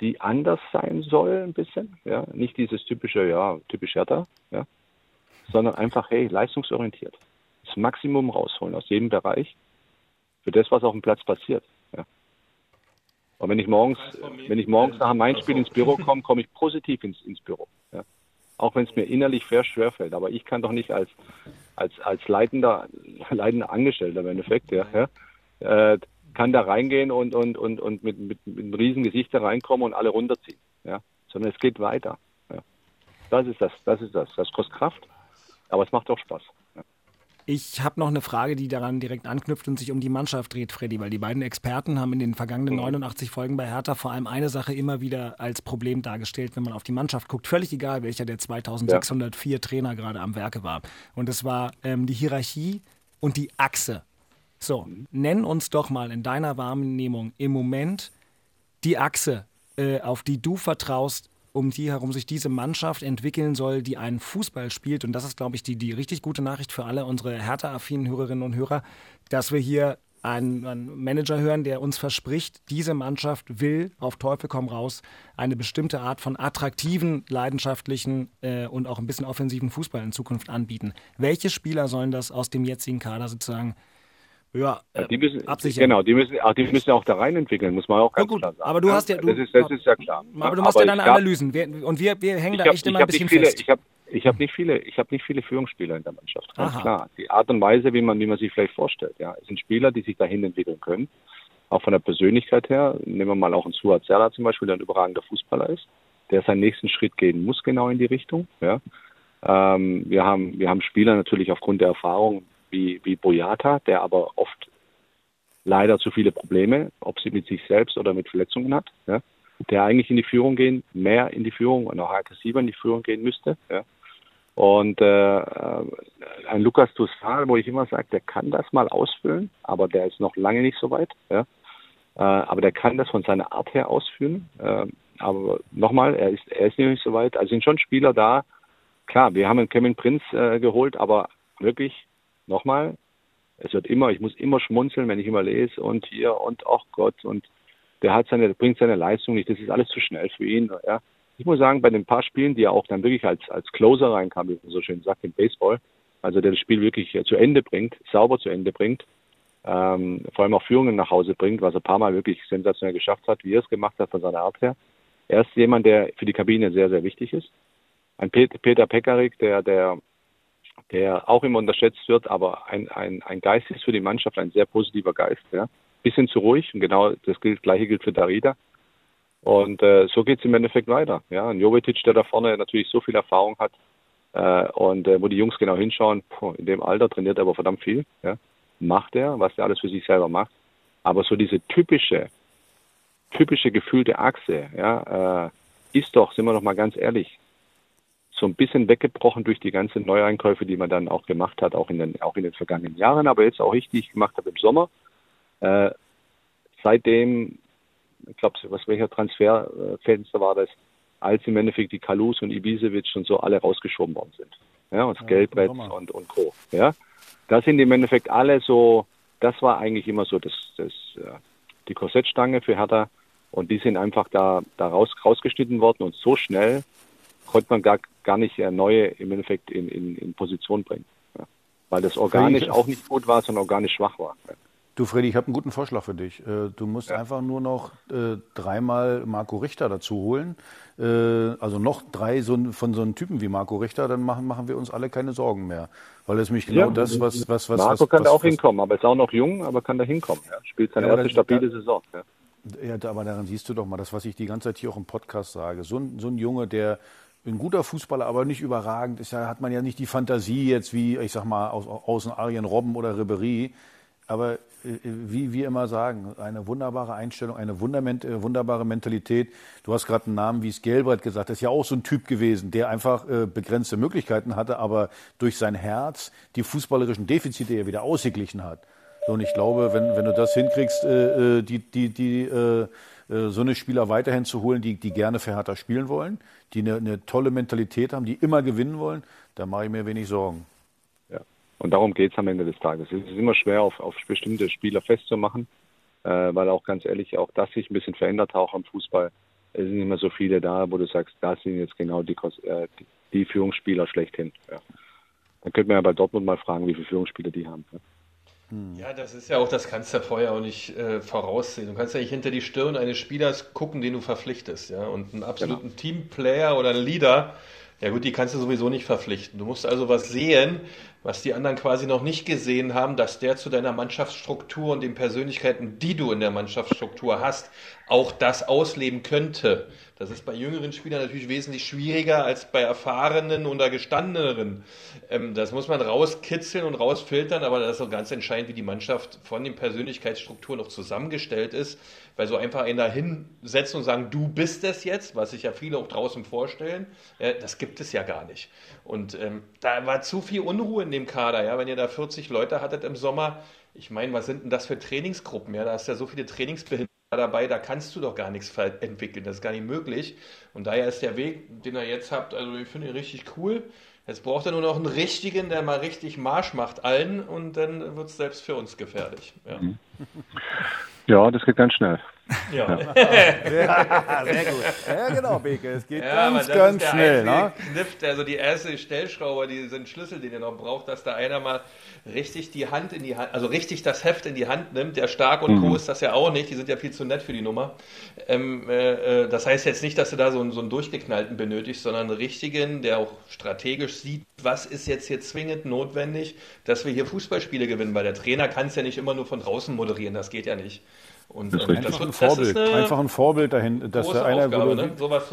die anders sein soll ein bisschen. Ja. Nicht dieses typische, ja, typisch Hertha, ja. sondern einfach, hey, leistungsorientiert. Das Maximum rausholen aus jedem Bereich für das, was auf dem Platz passiert. Und wenn ich morgens, wenn ich morgens nach meinem Spiel ins Büro komme, komme ich positiv ins, ins Büro. Ja. Auch wenn es mir innerlich sehr schwer fällt. Aber ich kann doch nicht als, als, als leitender, leitender Angestellter im Endeffekt, ja, ja äh, kann da reingehen und, und, und, und mit, mit, mit einem riesen Gesicht da reinkommen und alle runterziehen. Ja. Sondern es geht weiter. Ja. Das ist das, das ist das. Das kostet Kraft, aber es macht auch Spaß. Ja.
Ich habe noch eine Frage, die daran direkt anknüpft und sich um die Mannschaft dreht, Freddy, weil die beiden Experten haben in den vergangenen 89 Folgen bei Hertha vor allem eine Sache immer wieder als Problem dargestellt, wenn man auf die Mannschaft guckt. Völlig egal, welcher der 2604 Trainer gerade am Werke war. Und es war ähm, die Hierarchie und die Achse. So, nenn uns doch mal in deiner Wahrnehmung im Moment die Achse, äh, auf die du vertraust, um die herum sich diese Mannschaft entwickeln soll, die einen Fußball spielt. Und das ist, glaube ich, die, die richtig gute Nachricht für alle unsere Hertha-affinen Hörerinnen und Hörer, dass wir hier einen, einen Manager hören, der uns verspricht, diese Mannschaft will auf Teufel komm raus eine bestimmte Art von attraktiven, leidenschaftlichen äh, und auch ein bisschen offensiven Fußball in Zukunft anbieten. Welche Spieler sollen das aus dem jetzigen Kader sozusagen ja, äh,
Die müssen,
absichern?
genau, die müssen, auch, die müssen auch da rein entwickeln, muss man auch
Ja
ganz
gut,
klar sagen.
aber du hast ja- du-
das, ist, das ist ja klar.
Aber du machst ja deine
hab-
Analysen. Wir, und wir, wir hängen da
habe
echt immer ein
hab
bisschen
viele,
fest.
ich habe ich hab nicht viele, ich habe nicht viele Führungsspieler in der Mannschaft. Ganz
Aha.
klar. Die Art und Weise, wie man, wie man sich vielleicht vorstellt. Ja, es sind Spieler, die sich dahin entwickeln können. Auch von der Persönlichkeit her. Nehmen wir mal auch einen Suat Serra zum Beispiel, der ein überragender Fußballer ist, der seinen nächsten Schritt gehen muss, genau in die Richtung. Ja. Ähm, wir haben, wir haben Spieler natürlich aufgrund der Erfahrung wie, wie Boyata, der aber oft leider zu viele Probleme, ob sie mit sich selbst oder mit Verletzungen hat, ja, der eigentlich in die Führung gehen, mehr in die Führung und auch aggressiver in die Führung gehen müsste. Ja. Und äh, äh, ein Lukas Toussaint, wo ich immer sage, der kann das mal ausfüllen, aber der ist noch lange nicht so weit. Ja. Äh, aber der kann das von seiner Art her ausführen. Äh, aber nochmal, er ist, er ist nicht so weit. Also sind schon Spieler da. Klar, wir haben einen Kevin Prinz äh, geholt, aber wirklich, nochmal, es wird immer, ich muss immer schmunzeln, wenn ich immer lese und hier und ach Gott und der hat seine, bringt seine Leistung nicht, das ist alles zu schnell für ihn. Ja. Ich muss sagen, bei den paar Spielen, die er auch dann wirklich als, als Closer reinkam, wie man so schön sagt im Baseball, also der das Spiel wirklich zu Ende bringt, sauber zu Ende bringt, ähm, vor allem auch Führungen nach Hause bringt, was er ein paar Mal wirklich sensationell geschafft hat, wie er es gemacht hat von seiner Art her. Er ist jemand, der für die Kabine sehr, sehr wichtig ist. Ein Pet- Peter Pekarik, der, der, der auch immer unterschätzt wird, aber ein, ein, ein Geist ist für die Mannschaft, ein sehr positiver Geist. Ja. Bisschen zu ruhig und genau das gilt, gleiche gilt für Darida. Und äh, so geht es im Endeffekt weiter. Ja. Und Jovetic, der da vorne natürlich so viel Erfahrung hat äh, und äh, wo die Jungs genau hinschauen, puh, in dem Alter trainiert er aber verdammt viel. Ja. Macht er, was er alles für sich selber macht. Aber so diese typische, typische gefühlte Achse, ja, äh, ist doch, sind wir doch mal ganz ehrlich, so ein bisschen weggebrochen durch die ganzen Neueinkäufe, die man dann auch gemacht hat, auch in den, auch in den vergangenen Jahren, aber jetzt auch ich, die ich gemacht habe im Sommer. Äh, seitdem, ich glaube, was welcher Transferfenster war das, als im Endeffekt die Kalus und Ibisevic und so alle rausgeschoben worden sind. Ja, und Skelbrett
Sommer.
und, und Co. Ja, da sind im Endeffekt alle so, das war eigentlich immer so das, das, die Korsettstange für Hertha und die sind einfach da, da raus, rausgeschnitten worden und so schnell konnte man gar, gar nicht äh, neue im Endeffekt in, in, in Position bringen. Ja. Weil das organisch auch nicht gut war, sondern organisch schwach war. Ja.
Du, Freddy, ich habe einen guten Vorschlag für dich. Äh, Du musst einfach nur noch äh, dreimal Marco Richter dazu holen. Äh, also noch drei so, von so einem Typen wie Marco Richter, dann machen, machen wir uns alle keine Sorgen mehr. Weil das nämlich genau
Ja.
das, was, was, was,
Marco
was,
kann
was,
da auch
was,
hinkommen, aber ist auch noch jung, aber kann da hinkommen. Ja. Spielt seine
Ja,
erste stabile
da-
Saison. Ja.
Ja, aber daran siehst du doch mal das, was ich die ganze Zeit hier auch im Podcast sage. So ein, so ein Junge, der ein guter Fußballer, aber nicht überragend. Ist ja, hat man ja nicht die Fantasie jetzt wie, ich sag mal, aus, außen Arjen Robben oder Ribery. Aber äh, wie wir immer sagen, eine wunderbare Einstellung, eine äh, wunderbare Mentalität. Du hast gerade einen Namen wie Skelbrett gesagt. Das ist ja auch so ein Typ gewesen, der einfach äh, begrenzte Möglichkeiten hatte, aber durch sein Herz die fußballerischen Defizite ja wieder ausgeglichen hat. So, und ich glaube, wenn, wenn du das hinkriegst, äh, die, die, die, äh, so eine Spieler weiterhin zu holen, die, die gerne für Hertha spielen wollen, die eine, eine tolle Mentalität haben, die immer gewinnen wollen, da mache ich mir wenig Sorgen.
Ja, und darum geht es am Ende des Tages. Es ist immer schwer, auf, auf bestimmte Spieler festzumachen, äh, weil auch ganz ehrlich, auch das sich ein bisschen verändert auch am Fußball. Es sind immer so viele da, wo du sagst, da sind jetzt genau die, äh, die Führungsspieler schlechthin. Ja. Dann könnte man ja bei Dortmund mal fragen, wie viele Führungsspieler die haben. Ja.
Hm. Ja, das ist ja auch, das kannst du ja vorher auch nicht äh, voraussehen. Du kannst ja nicht hinter die Stirn eines Spielers gucken, den du verpflichtest, ja. Und einen absoluten genau. Teamplayer oder einen Leader, ja gut, die kannst du sowieso nicht verpflichten. Du musst also was sehen, was die anderen quasi noch nicht gesehen haben, dass der zu deiner Mannschaftsstruktur und den Persönlichkeiten, die du in der Mannschaftsstruktur hast, auch das ausleben könnte. Das ist bei jüngeren Spielern natürlich wesentlich schwieriger als bei erfahrenen oder gestandeneren. Ähm, das muss man rauskitzeln und rausfiltern, aber das ist auch ganz entscheidend, wie die Mannschaft von den Persönlichkeitsstrukturen noch zusammengestellt ist. Weil so einfach einen da hinsetzen und sagen, du bist es jetzt, was sich ja viele auch draußen vorstellen, äh, das gibt es ja gar nicht. Und ähm, da war zu viel Unruhe in dem Kader, ja, wenn ihr da 40 Leute hattet im Sommer. Ich meine, was sind denn das für Trainingsgruppen? Ja, da du ja so viele Trainingsbehinderte dabei, da kannst du doch gar nichts entwickeln. Das ist gar nicht möglich. Und daher ist der Weg, den ihr jetzt habt, also ich finde ihn richtig cool. Jetzt braucht er nur noch einen richtigen, der mal richtig Marsch macht allen und dann wird es selbst für uns gefährlich. Ja.
Mhm. ja, das geht ganz schnell.
Ja. ja.
sehr gut. Ja, genau, Beke. Es geht ja, ganz, ganz schnell. Ne?
Kniff, also die erste Stellschrauber, die sind Schlüssel, den ihr noch braucht, dass da einer mal richtig die Hand in die Hand, also richtig das Heft in die Hand nimmt. Der Stark und mhm. Co. ist das ja auch nicht. Die sind ja viel zu nett für die Nummer. Ähm, äh, äh, das heißt jetzt nicht, dass du da so, einen, so einen durchgeknallten benötigst, sondern einen richtigen, der auch strategisch sieht, was ist jetzt hier zwingend notwendig, dass wir hier Fußballspiele gewinnen. Weil der Trainer kann es ja nicht immer nur von draußen moderieren. Das geht ja nicht.
Und, das, ähm, das, wird, ein Vorbild, einfach ein Vorbild dahin, dass der einer, Aufgabe, ne?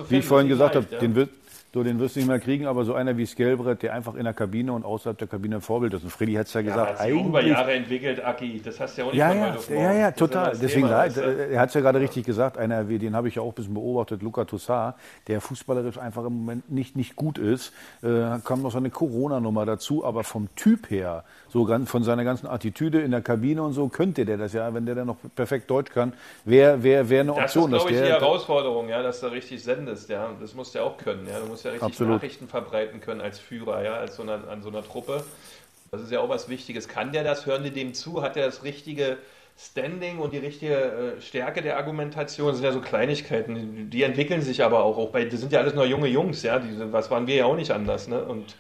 wie ich vorhin gesagt habe, ja. den wird so, den wirst du nicht mehr kriegen, aber so einer wie Skelbrett, der einfach in der Kabine und außerhalb der Kabine ein Vorbild ist. Und Freddy hat es ja, ja gesagt,
eigentlich. über Jahre entwickelt, Aki, das hast du ja auch nicht
ja, ja, ja, ja, total. Deswegen, Thema, er hat es ja gerade ja. richtig gesagt, einer wie, den habe ich ja auch ein bisschen beobachtet, Luca Toussaint, der fußballerisch einfach im Moment nicht, nicht gut ist. Äh, kam noch so eine Corona-Nummer dazu, aber vom Typ her, so ganz, von seiner ganzen Attitüde in der Kabine und so, könnte der das ja, wenn der dann noch perfekt Deutsch kann, wäre wär, wär eine Option.
Das ist, glaube
ich,
die Herausforderung, ja, dass du richtig sendest, ja. Das musst du ja auch können, ja. Du musst ja richtig Absolut. Nachrichten verbreiten können als Führer, ja, als so einer, an so einer Truppe. Das ist ja auch was Wichtiges. Kann der das? Hören die dem zu? Hat er das richtige Standing und die richtige äh, Stärke der Argumentation das sind ja so Kleinigkeiten. Die entwickeln sich aber auch. auch bei, das sind ja alles nur junge Jungs, ja. Die, was waren wir ja auch nicht anders, ne? Und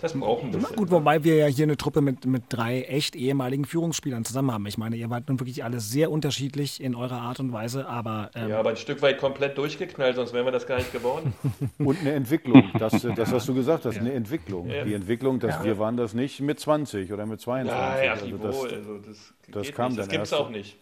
das brauchen wir.
Gut, wobei wir ja hier eine Truppe mit, mit drei echt ehemaligen Führungsspielern zusammen haben. Ich meine, ihr wart nun wirklich alle sehr unterschiedlich in eurer Art und Weise, aber.
Ähm ja, aber ein Stück weit komplett durchgeknallt, sonst wären wir das gar nicht geworden.
und eine Entwicklung. Das, das hast du gesagt, das ist eine Entwicklung. Ja. Die Entwicklung, dass ja. wir waren das nicht mit 20 oder mit 22. Ja,
ja, also das, also das, das kam nicht. dann Das gibt es auch nicht.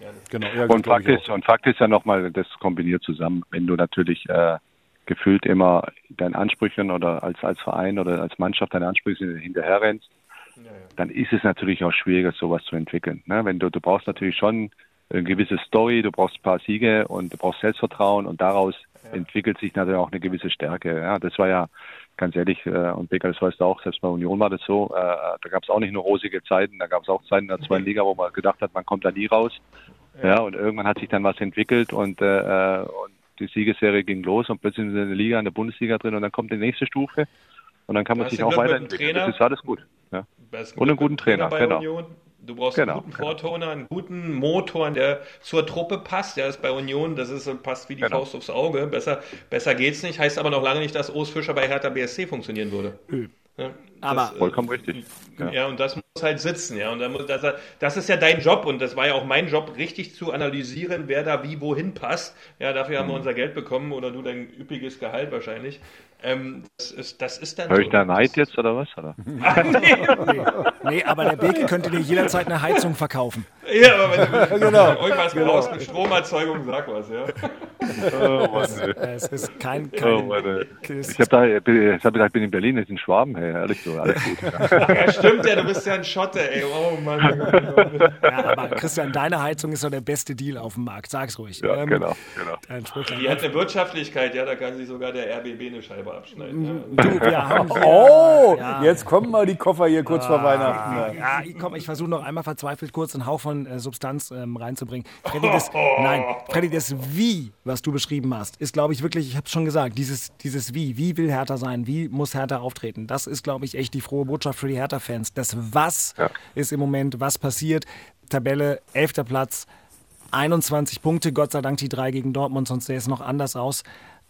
Ja, genau, ja, und, Fakt ist, und Fakt ist ja nochmal, das kombiniert zusammen, wenn du natürlich äh, gefühlt immer deinen Ansprüchen oder als, als Verein oder als Mannschaft deine Ansprüche hinterher rennst, ja, ja. dann ist es natürlich auch schwieriger, sowas zu entwickeln. Ne? Wenn du, du brauchst natürlich schon eine gewisse Story, du brauchst ein paar Siege und du brauchst Selbstvertrauen und daraus ja. entwickelt sich natürlich auch eine gewisse Stärke. Ja, das war ja ganz ehrlich, äh, und Becker, das weißt du auch, selbst bei Union war das so, äh, da gab es auch nicht nur rosige Zeiten, da gab es auch Zeiten in der zweiten Liga, wo man gedacht hat, man kommt da nie raus. Ja, ja und irgendwann hat sich dann was entwickelt und, äh, und die Siegesserie ging los und plötzlich sind wir in der Liga, in der Bundesliga drin und dann kommt die nächste Stufe und dann kann man sich auch weiterentwickeln. Das ist alles gut. Ja. Und einen guten Trainer, Trainer genau. Union.
Du brauchst genau, einen guten genau. Vortoner, einen guten Motor, der zur Truppe passt. Der ist bei Union, das ist, passt wie die genau. Faust aufs Auge. Besser, besser geht's nicht. Heißt aber noch lange nicht, dass Urs Fischer bei Hertha BSC funktionieren würde. Mhm.
Ja, aber das, vollkommen richtig.
Ja. ja. und das muss halt sitzen, ja. Und dann muss, das, das ist ja dein Job und das war ja auch mein Job, richtig zu analysieren, wer da wie wohin passt. Ja, dafür haben wir mhm. unser Geld bekommen oder du dein üppiges Gehalt wahrscheinlich. Ähm, das, ist, das ist dann.
Hör ich da Neid jetzt oder was? Oder?
Ach, nee. nee. nee, aber der Beke könnte dir jederzeit eine Heizung verkaufen.
Ja, aber wenn du
Genau,
irgendwas brauchst mit Stromerzeugung, sag was, ja.
Oh, Mann.
Es ist kein,
Oh,
kein
Mann, ey.
es
Ich habe da, ich hab gedacht, ich bin in Berlin, jetzt in Schwaben, hey, ehrlich so, alles gut.
Ja, stimmt ja, du bist ja ein Schotte, ey. Oh Mann.
ja, aber Christian, deine Heizung ist doch der beste Deal auf dem Markt. Sag's ruhig.
Ja,
Ähm,
genau, genau.
Ein Sprüchlein.
Die hat eine Wirtschaftlichkeit, ja, da kann sich sogar der RBB eine Scheibe abschneiden. Ja.
Du, wir haben hier,
Oh,
Ja.
jetzt kommen mal die Koffer hier kurz vor Weihnachten. ne?
Ja, ich- komm, ich versuche noch einmal verzweifelt kurz einen Hauch von äh, Substanz ähm, reinzubringen. Freddy, das, nein, Freddy, das Wie, was du beschrieben hast, ist, glaube ich, wirklich, ich habe es schon gesagt, dieses, dieses Wie. Wie will Hertha sein? Wie muss Hertha auftreten? Das ist, glaube ich, echt die frohe Botschaft für die Hertha-Fans. Das Was ist im Moment, was passiert. Tabelle, 11. Platz, 21 Punkte, Gott sei Dank die drei gegen Dortmund, sonst sähe es noch anders aus.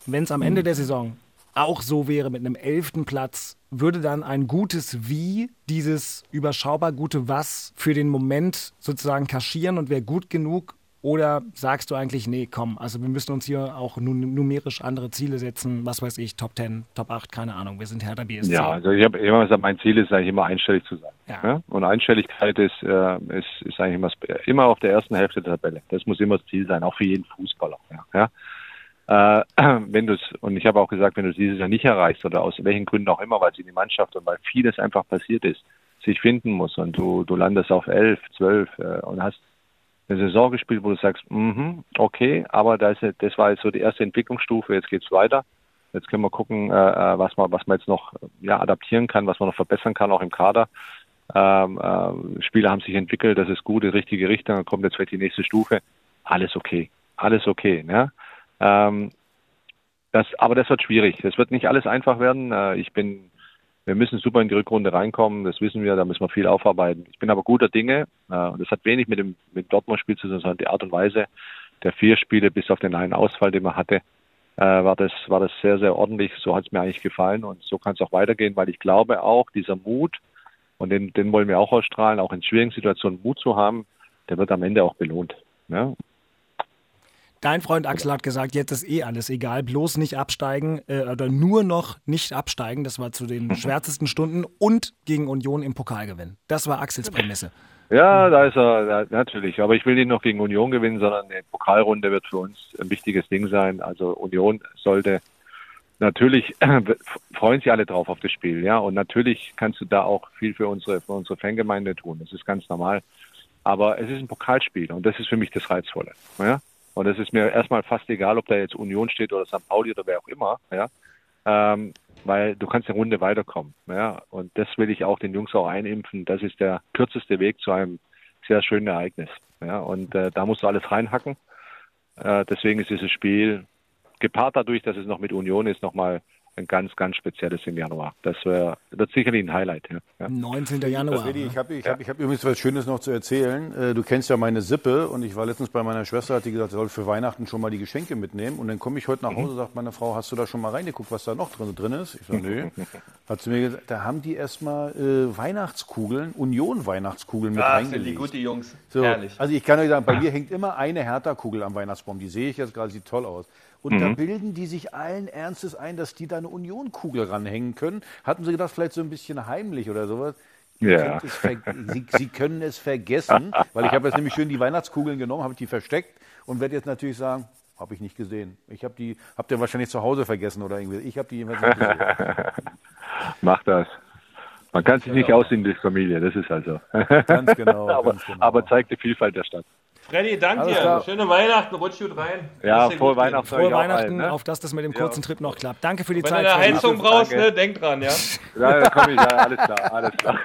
Wenn es am Ende der Saison auch so wäre mit einem elften Platz, würde dann ein gutes Wie dieses überschaubar gute Was für den Moment sozusagen kaschieren und wäre gut genug? Oder sagst du eigentlich, nee, komm, also wir müssen uns hier auch nu numerisch andere Ziele setzen, was weiß ich, Top 10, Top 8, keine Ahnung, wir sind Hertha BSC.
Ja, also ich habe immer gesagt, mein Ziel ist eigentlich immer einstellig zu sein.
Ja.
Ja. Und Einstelligkeit ist, äh, ist, ist eigentlich immer, immer auf der ersten Hälfte der Tabelle. Das muss immer das Ziel sein, auch für jeden Fußballer. Ja. Äh, wenn du es, und ich habe auch gesagt, wenn du es dieses Jahr nicht erreichst oder aus welchen Gründen auch immer, weil es in die Mannschaft und weil vieles einfach passiert ist, sich finden muss und du, du landest auf elf, zwölf äh, und hast eine Saison gespielt, wo du sagst, mhm, okay, aber das, das war jetzt so die erste Entwicklungsstufe, jetzt geht's weiter. Jetzt können wir gucken, äh, äh, was man, was man jetzt noch ja, adaptieren kann, was man noch verbessern kann, auch im Kader. Ähm, äh, Spieler haben sich entwickelt, das ist gut, die richtige Richtung, dann kommt jetzt vielleicht die nächste Stufe. Alles okay, alles okay. Ne? Ähm, das, aber das wird schwierig. Es wird nicht alles einfach werden. Äh, ich bin, wir müssen super in die Rückrunde reinkommen, das wissen wir, da müssen wir viel aufarbeiten. Ich bin aber guter Dinge äh, und das hat wenig mit dem mit Dortmund-Spiel zu tun, sondern die Art und Weise der vier Spiele bis auf den einen Ausfall, den man hatte, äh, war das war das sehr sehr ordentlich. So hat es mir eigentlich gefallen und so kann es auch weitergehen, weil ich glaube auch dieser Mut und den den wollen wir auch ausstrahlen, auch in schwierigen Situationen Mut zu haben, der wird am Ende auch belohnt. Ne?
Dein Freund Axel hat gesagt, jetzt ist eh alles egal, bloß nicht absteigen äh, oder nur noch nicht absteigen. Das war zu den schwärzesten Stunden und gegen Union im Pokal gewinnen. Das war Axels Prämisse.
Ja, da ist er, natürlich. Aber ich will nicht noch gegen Union gewinnen, sondern eine Pokalrunde wird für uns ein wichtiges Ding sein. Also Union sollte natürlich freuen sich alle drauf auf das Spiel, ja. Und natürlich kannst du da auch viel für unsere, für unsere Fangemeinde tun. Das ist ganz normal. Aber es ist ein Pokalspiel und das ist für mich das Reizvolle, ja. Und es ist mir erstmal fast egal, ob da jetzt Union steht oder St. Pauli oder wer auch immer, ja. Ähm, weil du kannst eine Runde weiterkommen. Ja, und das will ich auch den Jungs auch einimpfen. Das ist der kürzeste Weg zu einem sehr schönen Ereignis. Ja, und äh, da musst du alles reinhacken. Äh, deswegen ist dieses Spiel gepaart dadurch, dass es noch mit Union ist, nochmal ein ganz, ganz spezielles im Januar. Das wär, wird sicherlich ein Highlight. Ja. Ja.
19. Januar.
Freddy,
ne?
ich habe ich hab, ich hab übrigens was Schönes noch zu erzählen. Äh, Du kennst ja meine Sippe und ich war letztens bei meiner Schwester, hat die gesagt, sie soll für Weihnachten schon mal die Geschenke mitnehmen. Und dann komme ich heute nach Hause, sagt meine Frau, hast du da schon mal reingeguckt, was da noch drin, drin ist? Ich sage, nö. Hat sie mir gesagt, da haben die erstmal äh, Weihnachtskugeln, Union-Weihnachtskugeln mit
Ah, sind die
reingelegt.
gut, die Jungs.
So,
Herrlich.
Also ich kann euch sagen, bei mir hängt immer eine Hertha-Kugel am Weihnachtsbaum. Die sehe ich jetzt gerade, sieht toll aus. Und da bilden die sich allen Ernstes ein, dass die da eine Union-Kugel ranhängen können. Hatten sie gedacht, vielleicht so ein bisschen heimlich oder sowas.
Ja.
sie, sie können es vergessen, weil ich habe jetzt nämlich schön die Weihnachtskugeln genommen, habe die versteckt und werde jetzt natürlich sagen, habe ich nicht gesehen. Ich habe die, habt ihr wahrscheinlich zu Hause vergessen oder irgendwie. Ich habe die jedenfalls nicht gesehen.
Mach das. Man kann sich nicht aussehen durch Familie, das ist also.
Ganz genau.
aber,
ganz genau.
aber zeigt die Vielfalt der Stadt.
Freddy, danke dir.
klar.
Schöne Weihnachten, rutsch gut rein.
Ja, frohe. Weihnachten.
Frohe Weihnachten,
ne?
auf dass das mit dem kurzen Trip noch klappt. Danke für die
Wenn du
Zeit.
eine
Freddy.
Heizung brauchst, ne, denk dran, ja.
Ja, da komme ich, ja, alles klar, alles klar.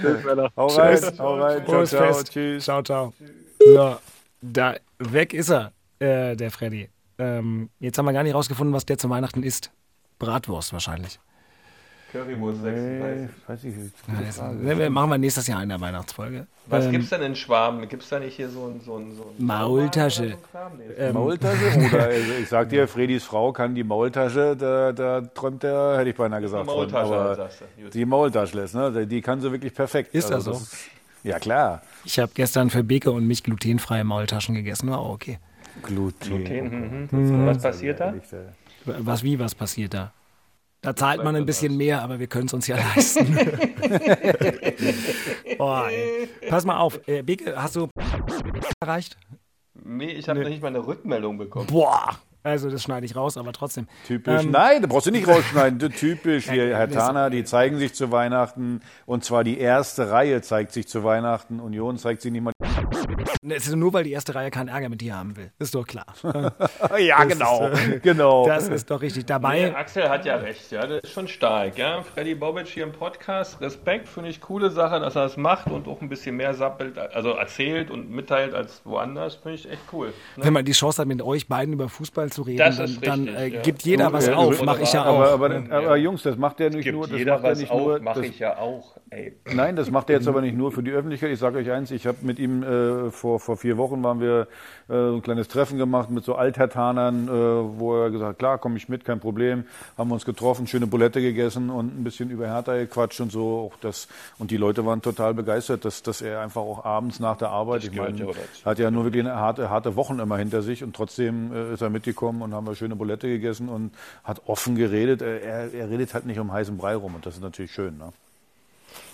Tschüss, Männer.
Hau rein,
Tschüss.
hau rein. Ciao, ciao.
Fest.
Tschüss.
Ciao, ciao. So, da weg ist er, äh, der Freddy. Ähm, jetzt haben wir gar nicht rausgefunden, was der zu Weihnachten isst. Bratwurst wahrscheinlich.
Currywurst
Nee,
36.
weiß ich nicht.
Machen wir nächstes Jahr in der Weihnachtsfolge.
Was
Ähm,
gibt's denn in Schwaben? Gibt's da nicht hier so ein, so ein, so ein
Maultasche.
oder so? Nee,
Ähm,
Maultasche? Oder also ich sag dir, Fredis Frau kann die Maultasche, da, da träumt der, hätte ich beinahe gesagt. von.
Maultasche,
aber
sagst du. Gut.
die Maultasche, ne? Die kann sie wirklich perfekt.
Ist das so?
ist- ja, klar.
Ich habe gestern für Beke und mich glutenfreie Maultaschen gegessen. War auch okay.
Gluten.
Okay, mhm. Was passiert da?
Was wie, was passiert da? Da zahlt man ein bisschen mehr, aber wir können es uns ja leisten. Boah, ey. Pass mal auf, äh, Beke, hast du erreicht?
Nee, ich habe noch nicht mal eine Rückmeldung bekommen.
Boah, also das schneide ich raus, aber trotzdem.
Typisch.
Ähm,
Nein, da brauchst du nicht rausschneiden. Typisch. Hier, Herr Tana, die zeigen sich zu Weihnachten. Und zwar die erste Reihe zeigt sich zu Weihnachten. Union zeigt sich nicht mal.
Es ist nur, weil die erste Reihe keinen Ärger mit dir haben will. Ist doch klar.
ja, genau. genau.
Das ist doch richtig. Dabei.
Nee, Axel hat ja recht, ja, das ist schon stark, ja. Freddy Bobic hier im Podcast, Respekt, finde ich coole Sache, dass er das macht und auch ein bisschen mehr sappelt, also erzählt und mitteilt als woanders, finde ich echt cool. Ne?
Wenn man die Chance hat, mit euch beiden über Fußball zu reden,
Das
dann,
ist
dann
richtig,
äh,
ja.
gibt jeder was
Ja,
auf. Mache ich ja
aber,
auch.
Aber,
ne?
aber, Jungs, das macht der nicht
Gibt
nur. Das
jeder
macht er
was
nicht
auf,
nur.
mache
das-
ich ja auch, ey.
Nein, das macht er jetzt aber nicht nur für die Öffentlichkeit. Ich sage euch eins, ich habe mit ihm äh, vor, vor vier Wochen waren wir äh, ein kleines Treffen gemacht mit so Althertanern, äh, wo er gesagt hat, klar, komme ich mit, kein Problem. Haben wir uns getroffen, schöne Bulette gegessen und ein bisschen über Hertha gequatscht und so. Auch das, und die Leute waren total begeistert, dass, dass er einfach auch abends nach der Arbeit, ich
gehört
meine,
ja
hat ja nur wirklich eine harte, harte Wochen immer hinter sich und trotzdem äh, ist er mitgekommen und haben wir schöne Bulette gegessen und hat offen geredet. Er, er redet halt nicht um heißen Brei rum und das ist natürlich schön. Ne?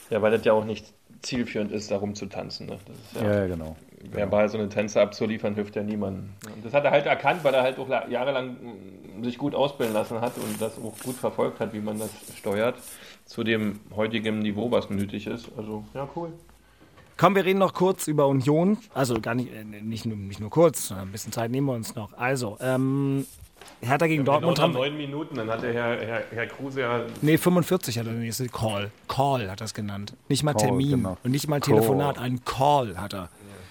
Ja, weil das ja auch nicht zielführend ist, darum zu tanzen. Ne? Das ja,
Ja, ja, genau.
Verbal so eine Tänze abzuliefern, hilft ja niemandem. Und das hat er halt erkannt, weil er halt auch la- jahrelang sich gut ausbilden lassen hat und das auch gut verfolgt hat, wie man das steuert, zu dem heutigen Niveau, was nötig ist. Also, ja, cool.
Komm, wir reden noch kurz über Union. Also gar nicht, äh, nicht, nur, nicht nur kurz, ein bisschen Zeit nehmen wir uns noch. Also, ähm, Hertha gegen Dortmund
genau
haben.
neun Minuten, dann hat der Herr, Herr, Herr Kruse ja
Nee, 45 hat er den nächsten Call. Call hat er es genannt. Nicht mal
Call,
Termin
genau.
und nicht mal
Call.
Telefonat, ein Call hat er.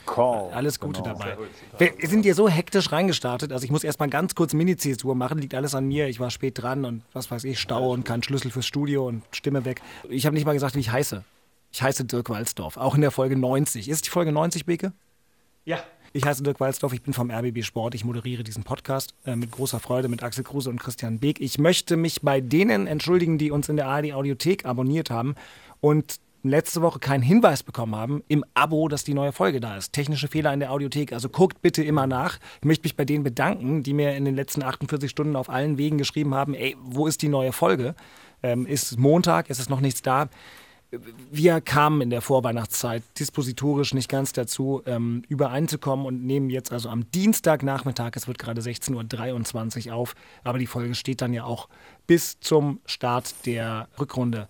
Call.
Alles Gute
genau.
dabei. Wir sind hier so hektisch reingestartet. Also ich muss erstmal ganz kurz Mini-Zäsur machen. Liegt alles an mir. Ich war spät dran und was weiß ich, Stau und kein Schlüssel fürs Studio und Stimme weg. Ich habe nicht mal gesagt, wie ich heiße. Ich heiße Dirk Walzdorf. Auch in der Folge 90. Ist die Folge 90, Beke?
Ja.
Ich heiße Dirk Walzdorf, ich bin vom RBB Sport. Ich moderiere diesen Podcast äh, mit großer Freude mit Axel Kruse und Christian Beek. Ich möchte mich bei denen entschuldigen, die uns in der ARD Audiothek abonniert haben und letzte Woche keinen Hinweis bekommen haben im Abo, dass die neue Folge da ist. Technische Fehler in der Audiothek. Also guckt bitte immer nach. Ich möchte mich bei denen bedanken, die mir in den letzten 48 Stunden auf allen Wegen geschrieben haben, ey, wo ist die neue Folge? Ähm, ist Montag, es ist noch nichts da wir kamen in der Vorweihnachtszeit dispositorisch nicht ganz dazu, ähm, übereinzukommen und nehmen jetzt also am Dienstagnachmittag, es wird gerade 16.23 Uhr auf, aber die Folge steht dann ja auch bis zum Start der Rückrunde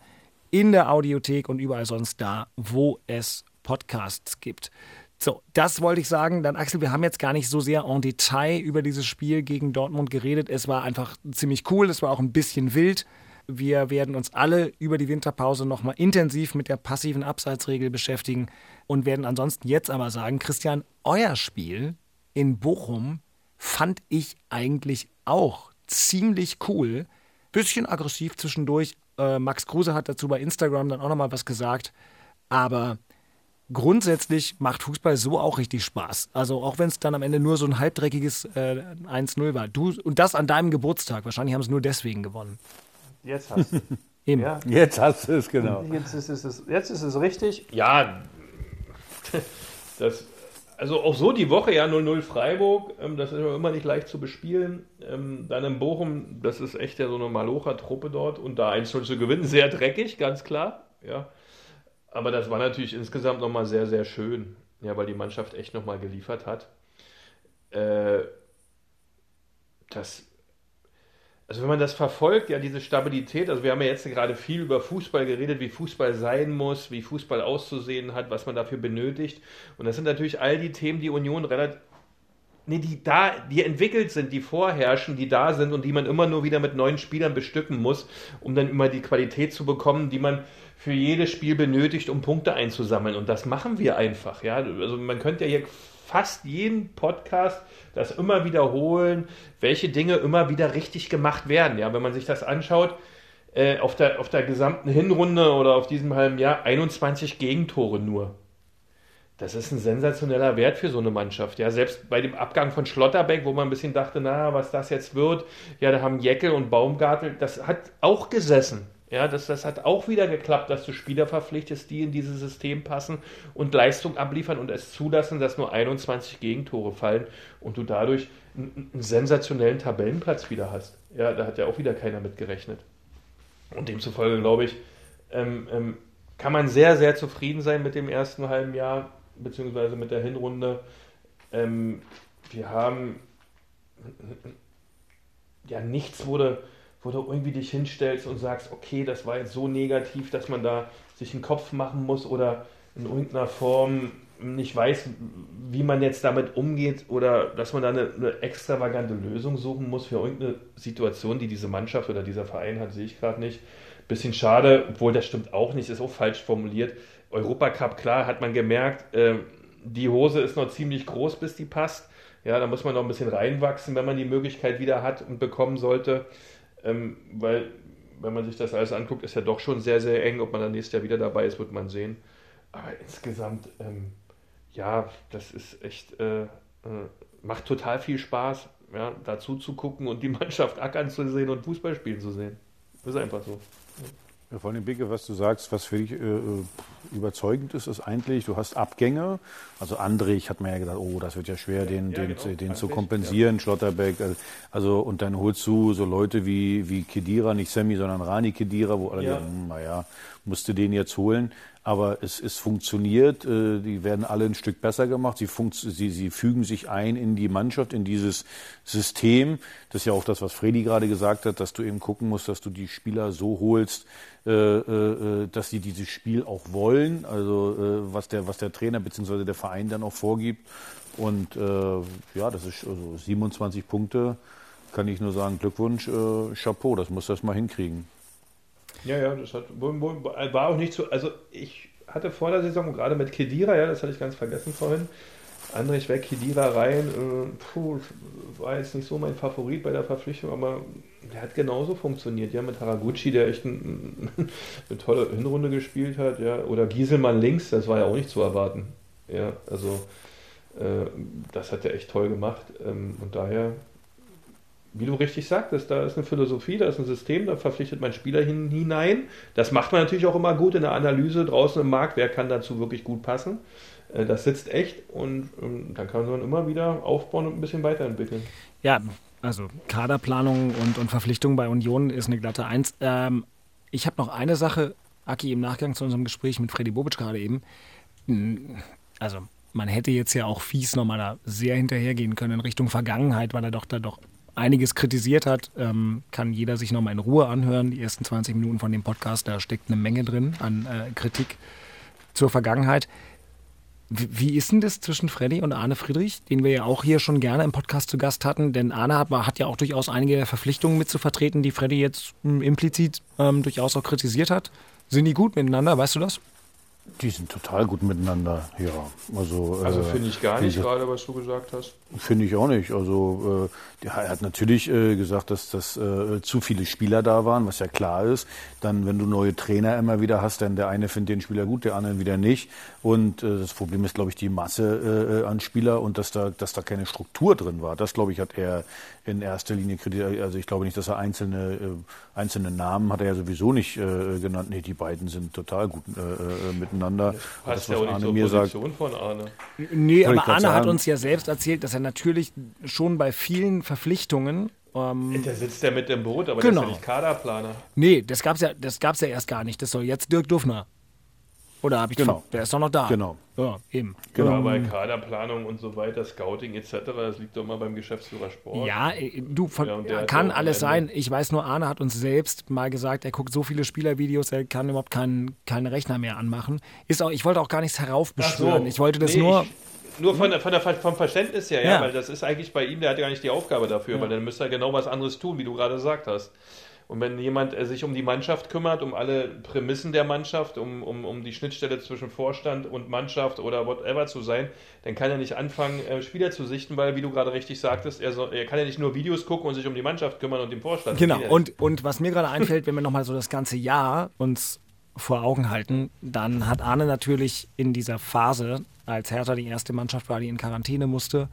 in der Audiothek und überall sonst da, wo es Podcasts gibt. So, das wollte ich sagen. Dann, Axel, wir haben jetzt gar nicht so sehr en Detail über dieses Spiel gegen Dortmund geredet. Es war einfach ziemlich cool, es war auch ein bisschen wild. Wir werden uns alle über die Winterpause nochmal intensiv mit der passiven Abseitsregel beschäftigen und werden ansonsten jetzt aber sagen, Christian, euer Spiel in Bochum fand ich eigentlich auch ziemlich cool. Bisschen aggressiv zwischendurch. Äh, Max Kruse hat dazu bei Instagram dann auch nochmal was gesagt. Aber grundsätzlich macht Fußball so auch richtig Spaß. Also auch wenn es dann am Ende nur so ein halbdreckiges äh, 1-0 war. Du, und das an deinem Geburtstag. Wahrscheinlich haben es nur deswegen gewonnen.
Jetzt hast du
Eben.
Ja.
Jetzt hast du es, genau.
Jetzt ist es, jetzt ist es richtig. Ja, das, also auch so die Woche, ja, 0-0 Freiburg, ähm, das ist immer nicht leicht zu bespielen. Ähm, dann in Bochum, das ist echt ja so eine Malocher-Truppe dort und da 1-0 zu gewinnen, sehr dreckig, ganz klar. Ja. Aber das war natürlich insgesamt nochmal sehr, sehr schön, ja, weil die Mannschaft echt nochmal geliefert hat. Äh, das also wenn man das verfolgt, ja, diese Stabilität, also wir haben ja jetzt gerade viel über Fußball geredet, wie Fußball sein muss, wie Fußball auszusehen hat, was man dafür benötigt. Und das sind natürlich all die Themen, die Union relativ, nee, die da, die entwickelt sind, die vorherrschen, die da sind und die man immer nur wieder mit neuen Spielern bestücken muss, um dann immer die Qualität zu bekommen, die man für jedes Spiel benötigt, um Punkte einzusammeln. Und das machen wir einfach, ja. Also man könnte ja hier fast jeden Podcast das immer wiederholen, welche Dinge immer wieder richtig gemacht werden. Ja, wenn man sich das anschaut, äh, auf, der, auf der gesamten Hinrunde oder auf diesem halben Jahr 21 Gegentore nur. Das ist ein sensationeller Wert für so eine Mannschaft. Ja, selbst bei dem Abgang von Schlotterbeck, wo man ein bisschen dachte, na, was das jetzt wird, ja, da haben Jeckel und Baumgartel, das hat auch gesessen. Ja, das, das hat auch wieder geklappt, dass du Spieler verpflichtest, die in dieses System passen und Leistung abliefern und es zulassen, dass nur 21 Gegentore fallen und du dadurch einen, einen sensationellen Tabellenplatz wieder hast. Ja, da hat ja auch wieder keiner mit gerechnet. Und demzufolge glaube ich, ähm, ähm, kann man sehr, sehr zufrieden sein mit dem ersten halben Jahr, beziehungsweise mit der Hinrunde. Ähm, wir haben ja nichts, du, wo du irgendwie dich hinstellst und sagst, okay, das war jetzt so negativ, dass man da sich einen Kopf machen muss oder in irgendeiner Form nicht weiß, wie man jetzt damit umgeht oder dass man da eine, eine, extravagante Lösung suchen muss für irgendeine Situation, die diese Mannschaft oder dieser Verein hat, sehe ich gerade nicht. Bisschen schade, obwohl das stimmt auch nicht, ist auch falsch formuliert. Europacup, klar, hat man gemerkt, äh, die Hose ist noch ziemlich groß, bis die passt. Ja, da muss man noch ein bisschen reinwachsen, wenn man die Möglichkeit wieder hat und bekommen sollte. Ähm, weil, wenn man sich das alles anguckt, ist ja doch schon sehr, sehr eng. Ob man dann nächstes Jahr wieder dabei ist, wird man sehen. Aber insgesamt, ähm, ja, das ist echt, äh, äh, macht total viel Spaß, ja, dazu zu gucken und die Mannschaft ackern zu sehen und Fußball spielen zu sehen. Ist einfach so.
Ja, vor allem, Bicke, was du sagst, was für dich äh, äh, überzeugend ist, ist eigentlich, du hast Abgänge. Also Andrich hat man ja gedacht, oh, das wird ja schwer, den, ja, den, genau. den zu kompensieren, ja. Schlotterbeck. Also, und dann holst du so Leute wie, wie Kedira, nicht Sammy, sondern Rani Kedira, wo alle ja. sagen, hm, naja, musste den jetzt holen aber es, es funktioniert. Äh, die werden alle ein Stück besser gemacht. Sie, sie, sie fügen sich ein in die Mannschaft, in dieses System. Das ist ja auch das, was Freddy gerade gesagt hat, dass du eben gucken musst, dass du die Spieler so holst, äh, äh, dass sie dieses Spiel auch wollen. Also was der, was der Trainer bzw. der Verein dann auch vorgibt. Und ja, das ist also 27 Punkte. Kann ich nur sagen, Glückwunsch, Chapeau, das muss das mal hinkriegen.
Ja, ja, das hat, war auch nicht so. Also, ich hatte vor der Saison, gerade mit Kedira, ja, das hatte ich ganz vergessen vorhin, Andrich weg, Kedira rein. Äh, puh, war jetzt nicht so mein Favorit bei der Verpflichtung, aber der hat genauso funktioniert. Ja, mit Haraguchi, der echt ein, eine tolle Hinrunde gespielt hat. Ja, oder Gieselmann links, das war ja auch nicht zu erwarten. Ja, also äh, das hat er echt toll gemacht. Ähm, und daher wie du richtig sagtest, da ist eine Philosophie, da ist ein System, da verpflichtet man Spieler hin, hinein. Das macht man natürlich auch immer gut in der Analyse draußen im Markt, wer kann dazu wirklich gut passen. Äh, das sitzt echt und ähm, dann kann man immer wieder aufbauen und ein bisschen weiterentwickeln.
Ja, also Kaderplanung und, und Verpflichtung bei Union ist eine glatte Eins. Ähm, ich habe noch eine Sache, Aki, im Nachgang zu unserem Gespräch mit Freddy Bobic gerade eben. Also man hätte jetzt ja auch fies nochmal da sehr hinterhergehen können in Richtung Vergangenheit, weil er doch da doch einiges kritisiert hat, ähm, kann jeder sich nochmal in Ruhe anhören. Die ersten 20 Minuten von dem Podcast, da steckt eine Menge drin an äh, Kritik zur Vergangenheit. Wie, ist denn das zwischen Freddy und Arne Friedrich, den wir ja auch hier schon gerne im Podcast zu Gast hatten? Denn Arne hat, hat ja auch durchaus einige Verpflichtungen mit zu vertreten, die Freddy jetzt ähm, implizit ähm, durchaus auch kritisiert hat. Sind die gut miteinander, weißt du das?
Die sind total gut miteinander, ja.
Also, also äh, finde ich gar nicht gerade, was du gesagt hast.
Finde ich auch nicht. Also äh, er hat natürlich äh, gesagt, dass, dass äh, zu viele Spieler da waren, was ja klar ist. Dann, wenn du neue Trainer immer wieder hast, dann der eine findet den Spieler gut, der andere wieder nicht. Und äh, das Problem ist, glaube ich, die Masse äh, an Spieler und dass da, dass da keine Struktur drin war. Das, glaube ich, hat er in erster Linie kritisiert. Also ich glaube nicht, dass er einzelne, äh, einzelne Namen hat er ja sowieso nicht äh, genannt. Nee, die beiden sind total gut äh, äh miteinander. Das
passt das, ja auch Arne nicht zur Position sagt, von Arne.
Nee, aber Arne hat uns ja selbst erzählt, dass er natürlich schon bei vielen Verpflichtungen
ähm, der sitzt ja mit dem Boot, aber genau. der ist ja nicht Kaderplaner.
Nee, das gab es ja, ja erst gar nicht. Das soll jetzt Dirk Dufner oder habe ich
genau.
Der ist doch noch da.
Genau.
Ja, eben.
Genau, ähm, bei Kaderplanung und so weiter, Scouting etc., das liegt doch immer beim Geschäftsführer Sport.
Ja, äh, du, von, ja, kann alles sein. Ich weiß nur, Arne hat uns selbst mal gesagt, er guckt so viele Spielervideos, er kann überhaupt keinen keinen Rechner mehr anmachen. Ist auch, ich wollte auch gar nichts heraufbeschwören. So. Ich wollte das nee, nur.
Ich, nur von, von der, vom Verständnis her, ja, ja, weil das ist eigentlich bei ihm, der hat ja gar nicht die Aufgabe dafür, ja. weil dann müsste er genau was anderes tun, wie du gerade gesagt hast. Und wenn jemand äh, sich um die Mannschaft kümmert, um alle Prämissen der Mannschaft, um, um, um die Schnittstelle zwischen Vorstand und Mannschaft oder whatever zu sein, dann kann er nicht anfangen, äh, Spieler zu sichten, weil, wie du gerade richtig sagtest, er, soll, er kann ja nicht nur Videos gucken und sich um die Mannschaft kümmern und den Vorstand.
Genau, und, und was mir gerade einfällt, wenn wir nochmal so das ganze Jahr uns vor Augen halten, dann hat Arne natürlich in dieser Phase, als Hertha die erste Mannschaft war, die in Quarantäne musste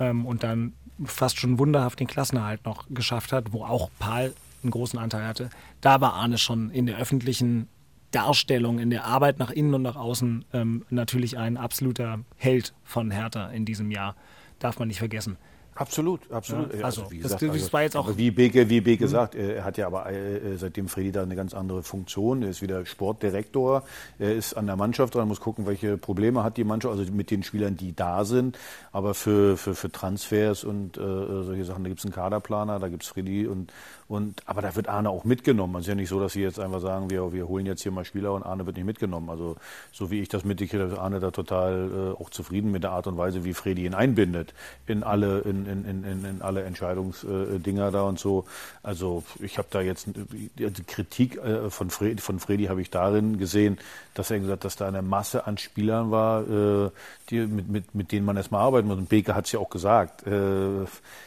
ähm, und dann fast schon wunderhaft den Klassenerhalt noch geschafft hat, wo auch Paul einen großen Anteil hatte, da war Arne schon in der öffentlichen Darstellung, in der Arbeit nach innen und nach außen ähm, natürlich ein absoluter Held von Hertha in diesem Jahr. Darf man nicht vergessen.
Absolut, absolut.
Ja, also,
wie
das-
gesagt,
das war jetzt auch-
wie Beke, wie Beke sagt, er hat ja aber äh, seitdem Freddy da eine ganz andere Funktion. Er ist wieder Sportdirektor. Er ist an der Mannschaft dran, muss gucken, welche Probleme hat die Mannschaft, also mit den Spielern, die da sind. Aber für, für, für Transfers und äh, solche Sachen, da gibt es einen Kaderplaner, da gibt es Freddy und, und aber da wird Arne auch mitgenommen. Es ist ja nicht so, dass sie jetzt einfach sagen, wir, wir holen jetzt hier mal Spieler und Arne wird nicht mitgenommen. Also so wie ich das mitgekriegt habe, ist Arne da total äh, auch zufrieden mit der Art und Weise, wie Freddy ihn einbindet in alle, in, in, in, in, alle Entscheidungsdinger da und so. Also ich habe da jetzt die Kritik äh, von Freddy, von Freddy habe ich darin gesehen, dass er gesagt, dass da eine Masse an Spielern war, äh, die, mit, mit, mit denen man erstmal arbeiten muss. Und Beke hat es ja auch gesagt. Äh,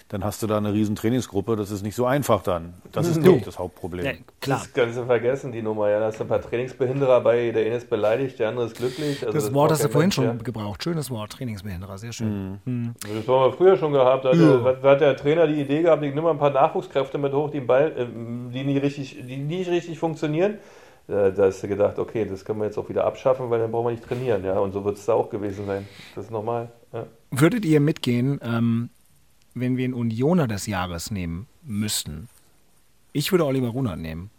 dann hast du da eine riesen Trainingsgruppe, das ist nicht so einfach dann. Das ist
Du.
nicht das Hauptproblem.
Ja, klar.
Das kannst du vergessen, die Nummer. Ja, da hast du ein paar Trainingsbehinderer bei, der eine ist beleidigt, der andere ist glücklich. Also
Das Wort
braucht
hast du vorhin
Mensch,
schon
ja.
gebraucht. Schönes Wort, Trainingsbehinderer, sehr schön. Hm.
Das haben wir früher schon gehabt. Da hat,
Ja.
hat der Trainer die Idee gehabt, ich nehme mal ein paar Nachwuchskräfte mit hoch, die, Ball, äh, die, nie richtig, die nicht richtig funktionieren. Äh, Da hast du gedacht, okay, das können wir jetzt auch wieder abschaffen, weil dann brauchen wir nicht trainieren. Ja, und so wird es da auch gewesen sein. Das ist normal. Ja.
Würdet ihr mitgehen, ähm, wenn wir einen Unioner des Jahres nehmen müssten? Ich würde Oliver Runert nehmen.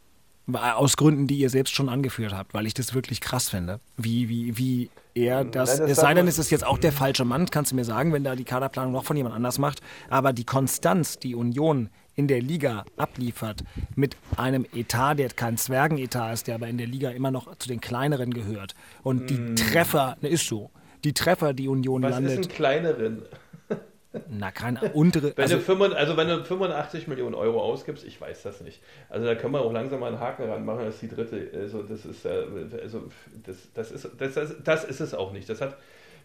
Aus Gründen, die ihr selbst schon angeführt habt, weil ich das wirklich krass finde. Wie, wie, wie er das.
Nein, das
es sei denn, es ist jetzt auch der falsche Mann, kannst du mir sagen, wenn da die Kaderplanung noch von jemand anders macht. Aber die Konstanz, die Union in der Liga abliefert, mit einem Etat, der kein Zwergenetat ist, der aber in der Liga immer noch zu den kleineren gehört. Und die Treffer, ne, ist so. Die Treffer, die Union
Mm. Was
landet.
ist ein kleineren?
Na, keine untere.
Wenn,
Also,
du 85, also wenn du 85 Millionen Euro ausgibst, ich weiß das nicht. Also da können wir auch langsam mal einen Haken ranmachen, das ist die dritte. Also das ist, äh, also das, das, ist, das, das, das ist es auch nicht. Das hat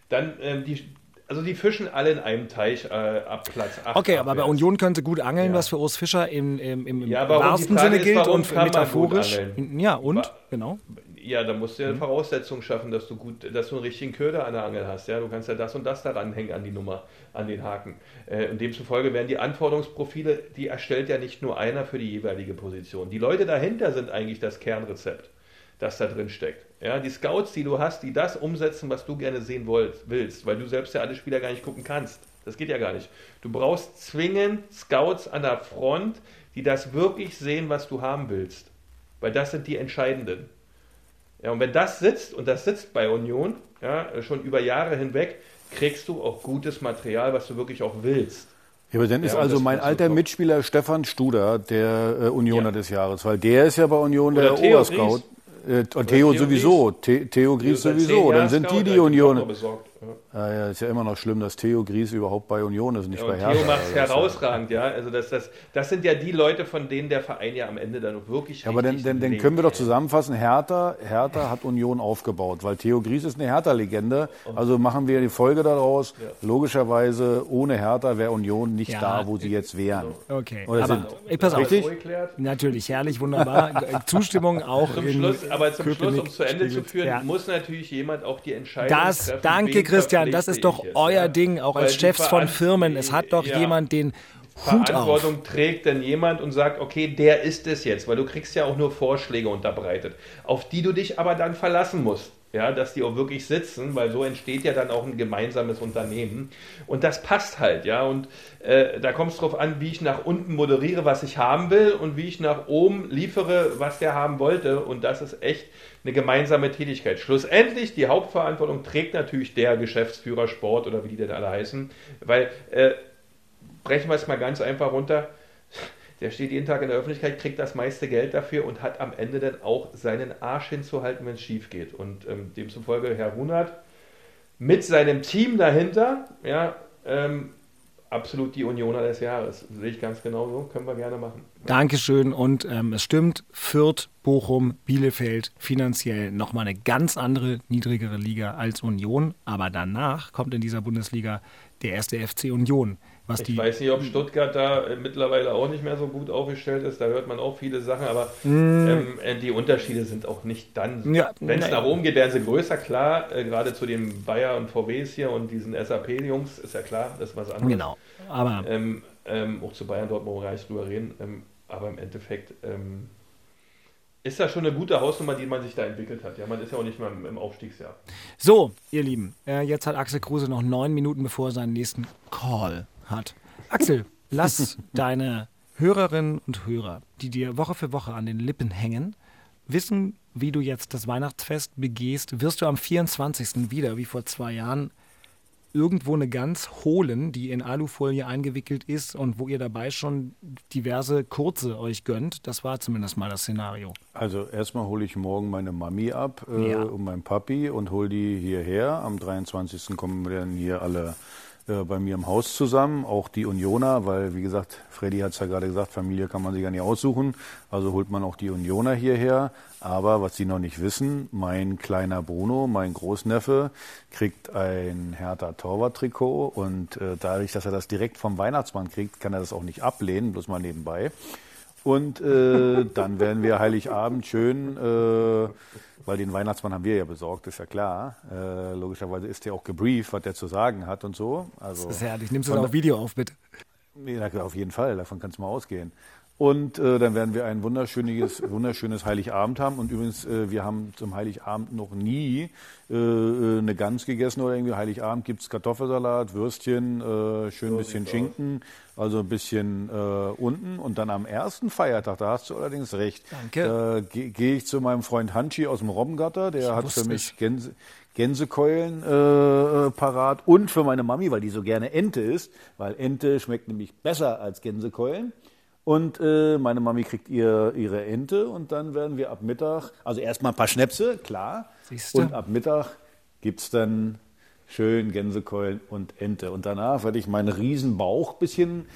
dann ähm, die, also die fischen alle in einem Teich äh, ab Platz 8.
okay, aber bei. Union können sie gut angeln,
Ja.
was für Urs Fischer im, im, im
Ja,
wahrsten Sinne gilt und metaphorisch. Ja, und? Genau.
Ja, da musst du
Mhm.
ja Voraussetzungen schaffen, dass du gut, dass du einen richtigen Köder an der Angel hast. Ja, du kannst ja das und das daran hängen an die Nummer, an den Haken. Äh, und demzufolge werden die Anforderungsprofile, die erstellt ja nicht nur einer für die jeweilige Position. Die Leute dahinter sind eigentlich das Kernrezept, das da drin steckt. Ja, die Scouts, die du hast, die das umsetzen, was du gerne sehen wollt, willst, weil du selbst ja alle Spieler gar nicht gucken kannst. Das geht ja gar nicht. Du brauchst zwingend Scouts an der Front, die das wirklich sehen, was du haben willst. Weil das sind die Entscheidenden. Ja, und wenn das sitzt, und das sitzt bei Union, ja, schon über Jahre hinweg, kriegst du auch gutes Material, was du wirklich auch willst.
Ja, aber dann ist
Ja,
also mein alter. Mitspieler Stefan Studer der äh, Unioner
Ja.
des Jahres, weil der ist ja bei Union
Oder
der
Theo
Oberscout.
Gries.
Äh, und Theo,
Theo
sowieso, The Theo Gries
Seit zehn
sowieso. Dann sind die die
ich Ja.
Ja, ja, ist ja immer noch schlimm, dass Theo Gries überhaupt bei Union ist, nicht
Ja,
bei
und
Hertha.
Theo macht es
Also ja-
herausragend, ja. Also das, das, das sind ja die Leute, von denen der Verein ja am Ende dann wirklich
Ja, aber dann,
richtig
dann, dann können wir doch zusammenfassen, Hertha, Hertha hat Union aufgebaut, weil Theo Gries ist eine Hertha-Legende. Also machen wir die Folge daraus. Logischerweise, ohne Hertha wäre Union nicht
Ja.
da, wo sie jetzt wären.
Okay.
Oder
aber
sind-
ey, pass auf.
Richtig?
Natürlich, herrlich, wunderbar. Zustimmung auch
Zum
in
Schluss, aber zum Schluss,
Köpenick,
um zu Ende zu führen,
Ja.
muss natürlich jemand auch die Entscheidung
Das,
treffen.
danke
wen
Christian, das ist doch euer
jetzt,
Ding, auch
Weil
als Chefs von Firmen. Es hat doch
ja.
jemand den.
Verantwortung trägt denn jemand und sagt, okay, der ist es jetzt, weil du kriegst ja auch nur Vorschläge unterbreitet, auf die du dich aber dann verlassen musst. Ja, dass die auch wirklich sitzen, weil so entsteht ja dann auch ein gemeinsames Unternehmen. Und das passt halt, ja. Und äh, da kommt es drauf an, wie ich nach unten moderiere, was ich haben will und wie ich nach oben liefere, was der haben wollte. Und das ist echt eine gemeinsame Tätigkeit. Schlussendlich, die Hauptverantwortung trägt natürlich der Geschäftsführer Sport oder wie die denn alle heißen, weil äh, brechen wir es mal ganz einfach runter. Der steht jeden Tag in der Öffentlichkeit, kriegt das meiste Geld dafür und hat am Ende dann auch seinen Arsch hinzuhalten, wenn es schief geht. Und ähm, demzufolge Herr Runert mit seinem Team dahinter, ja, ähm, absolut die Unioner des Jahres. Sehe ich ganz genau so, können wir gerne machen.
Dankeschön. Und ähm, es stimmt, Fürth, Bochum, Bielefeld finanziell nochmal eine ganz andere, niedrigere Liga als Union. Aber danach kommt in dieser Bundesliga der erste FC Union. Was
Ich
die,
weiß nicht, ob Stuttgart da äh, mittlerweile auch nicht mehr so gut aufgestellt ist. Da hört man auch viele Sachen, aber ähm, äh, die Unterschiede sind auch nicht dann.
Ja,
Wenn es nach oben geht, werden sie größer, klar. Äh, gerade zu den Bayer und VWs hier und diesen SAP-Jungs ist ja klar, das ist was anderes.
Genau. Aber
Ähm, ähm, auch zu Bayern dort brauchen wir gar nicht drüber reden. Ähm, aber im Endeffekt ähm, ist das schon eine gute Hausnummer, die man sich da entwickelt hat. Ja, man ist ja auch nicht mehr im, im Aufstiegsjahr.
so, ihr Lieben, äh, jetzt hat Axel Kruse noch neun Minuten, bevor er seinen nächsten Call hat. Axel, lass deine Hörerinnen und Hörer, die dir Woche für Woche an den Lippen hängen, wissen, wie du jetzt das Weihnachtsfest begehst. Wirst du am 24. wieder, wie vor zwei Jahren, irgendwo eine Gans holen, die in Alufolie eingewickelt ist und wo ihr dabei schon diverse kurze euch gönnt. Das war zumindest mal das Szenario.
Also erstmal hole ich morgen meine Mami ab äh,
Ja.
und meinen Papi und hole die hierher. Am 23. kommen wir dann hier alle äh, bei mir im Haus zusammen, auch die Unioner, weil wie gesagt, Freddy hat es ja gerade gesagt, Familie kann man sich ja nicht aussuchen, also holt man auch die Unioner hierher. Aber was Sie noch nicht wissen, mein kleiner Bruno, mein Großneffe, kriegt ein Hertha Torwart-Trikot und äh, dadurch, dass er das direkt vom Weihnachtsmann kriegt, kann er das auch nicht ablehnen, bloß mal nebenbei. Und äh, dann werden wir Heiligabend schön, äh, weil den Weihnachtsmann haben wir ja besorgt, ist ja klar. Äh, logischerweise ist der auch gebrieft, was der zu sagen hat und so. Also,
Das ist herrlich. Nimmst du das auf Video auf, bitte?
Nee, auf jeden Fall, davon kannst du mal ausgehen. Und äh, dann werden wir ein wunderschönes, wunderschönes Heiligabend haben. Und übrigens, äh, wir haben zum Heiligabend noch nie äh, äh, eine Gans gegessen oder irgendwie. Heiligabend gibt's Kartoffelsalat, Würstchen, äh, schön ein bisschen Schinken, also ein bisschen äh, unten. Und dann am ersten Feiertag, da hast du allerdings recht,
Danke.
da ge- gehe ich zu meinem Freund Hanschi aus dem Robbengatter, der hat
wusste
für mich Gänse, Gänsekeulen äh, äh, parat und für meine Mami, weil die so gerne Ente isst, weil Ente schmeckt nämlich besser als Gänsekeulen. Und äh, meine Mami kriegt ihr, ihre Ente und dann werden wir ab Mittag, also erstmal ein paar Schnäpse, klar.
Siehste.
Und ab Mittag gibt's dann schön Gänsekeulen und Ente. Und danach werde ich meinen riesen Bauch bisschen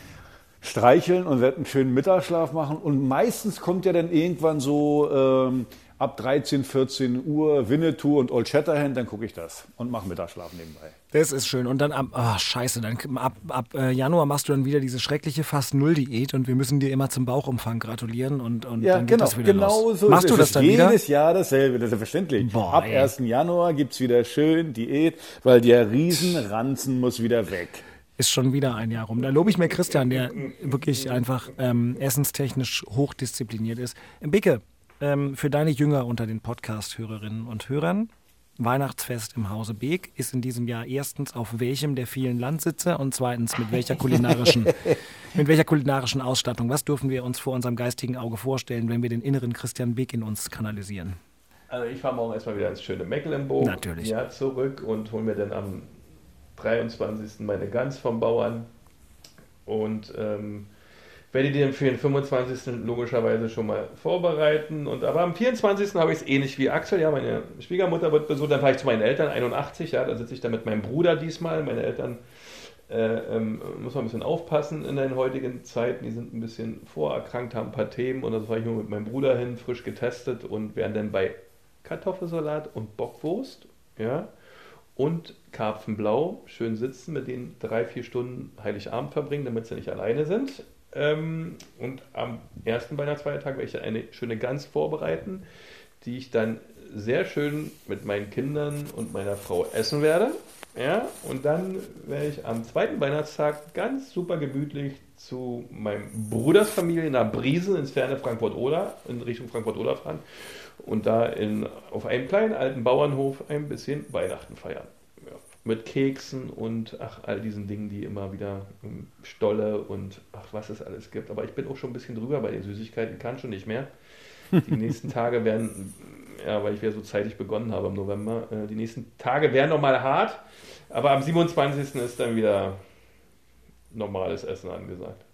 streicheln und werde einen schönen Mittagsschlaf machen. Und meistens kommt ja dann irgendwann so ähm, ab 13, 14 Uhr Winnetou und Old Shatterhand, dann gucke ich das und mache Mittagsschlaf nebenbei.
Das ist schön. Und dann ab, ah, scheiße, dann ab, ab äh, Januar machst du dann wieder diese schreckliche Fast-Null-Diät und wir müssen dir immer zum Bauchumfang gratulieren und, und
Ja,
dann geht
genau,
das wieder
genau
los.
so
Machst
ist
du
es.
das
Es
dann
ist
wieder?
Jedes Jahr dasselbe, das ist selbstverständlich.
Boah,
Ab
ey.
1. Januar gibt's wieder schön Diät, weil der Riesenranzen muss wieder weg.
Ist schon wieder ein Jahr rum. Da lobe ich mir Christian, der wirklich einfach ähm, essenstechnisch hochdiszipliniert ist. Bicke, ähm, für deine Jünger unter den Podcast-Hörerinnen und Hörern, Weihnachtsfest im Hause Beek ist in diesem Jahr erstens auf welchem der vielen Landsitze und zweitens mit welcher kulinarischen, mit welcher kulinarischen Ausstattung. Was dürfen wir uns vor unserem geistigen Auge vorstellen, wenn wir den inneren Christian Beek in uns kanalisieren?
Also ich fahre morgen erstmal wieder ins schöne Mecklenburg.
Natürlich.
Ja, zurück und hole mir dann am 23. meine Gans vom Bauern und ähm, werde die dann für den 25. logischerweise schon mal vorbereiten. Und aber am 24. habe ich es ähnlich wie Axel. Ja, meine Schwiegermutter wird besucht. Dann fahre ich zu meinen Eltern, 81. Ja, da sitze ich dann mit meinem Bruder diesmal. Meine Eltern äh, ähm, muss man ein bisschen aufpassen in den heutigen Zeiten. Die sind ein bisschen vorerkrankt, haben ein paar Themen. Und da fahre ich nur mit meinem Bruder hin, frisch getestet und werden dann bei Kartoffelsalat und Bockwurst. Ja, und Karpfenblau schön sitzen, mit denen drei, vier Stunden Heiligabend verbringen, damit sie nicht alleine sind. Ähm, und am ersten Weihnachtsfeiertag werde ich dann eine schöne Gans vorbereiten, die ich dann sehr schön mit meinen Kindern und meiner Frau essen werde. Ja, und dann werde ich am zweiten Weihnachtstag ganz super gemütlich zu meinem Bruders Familie nach Briesen ins ferne Frankfurt-Oder, in Richtung Frankfurt-Oder fahren und da in, auf einem kleinen alten Bauernhof ein bisschen Weihnachten feiern. Ja, mit Keksen und ach, all diesen Dingen, die immer wieder ähm, Stolle und ach, was es alles gibt. Aber ich bin auch schon ein bisschen drüber bei den Süßigkeiten, kann schon nicht mehr. Die nächsten Tage werden, ja, weil ich wieder so zeitig begonnen habe im November, äh, die nächsten Tage werden nochmal hart, aber am 27. ist dann wieder normales Essen angesagt.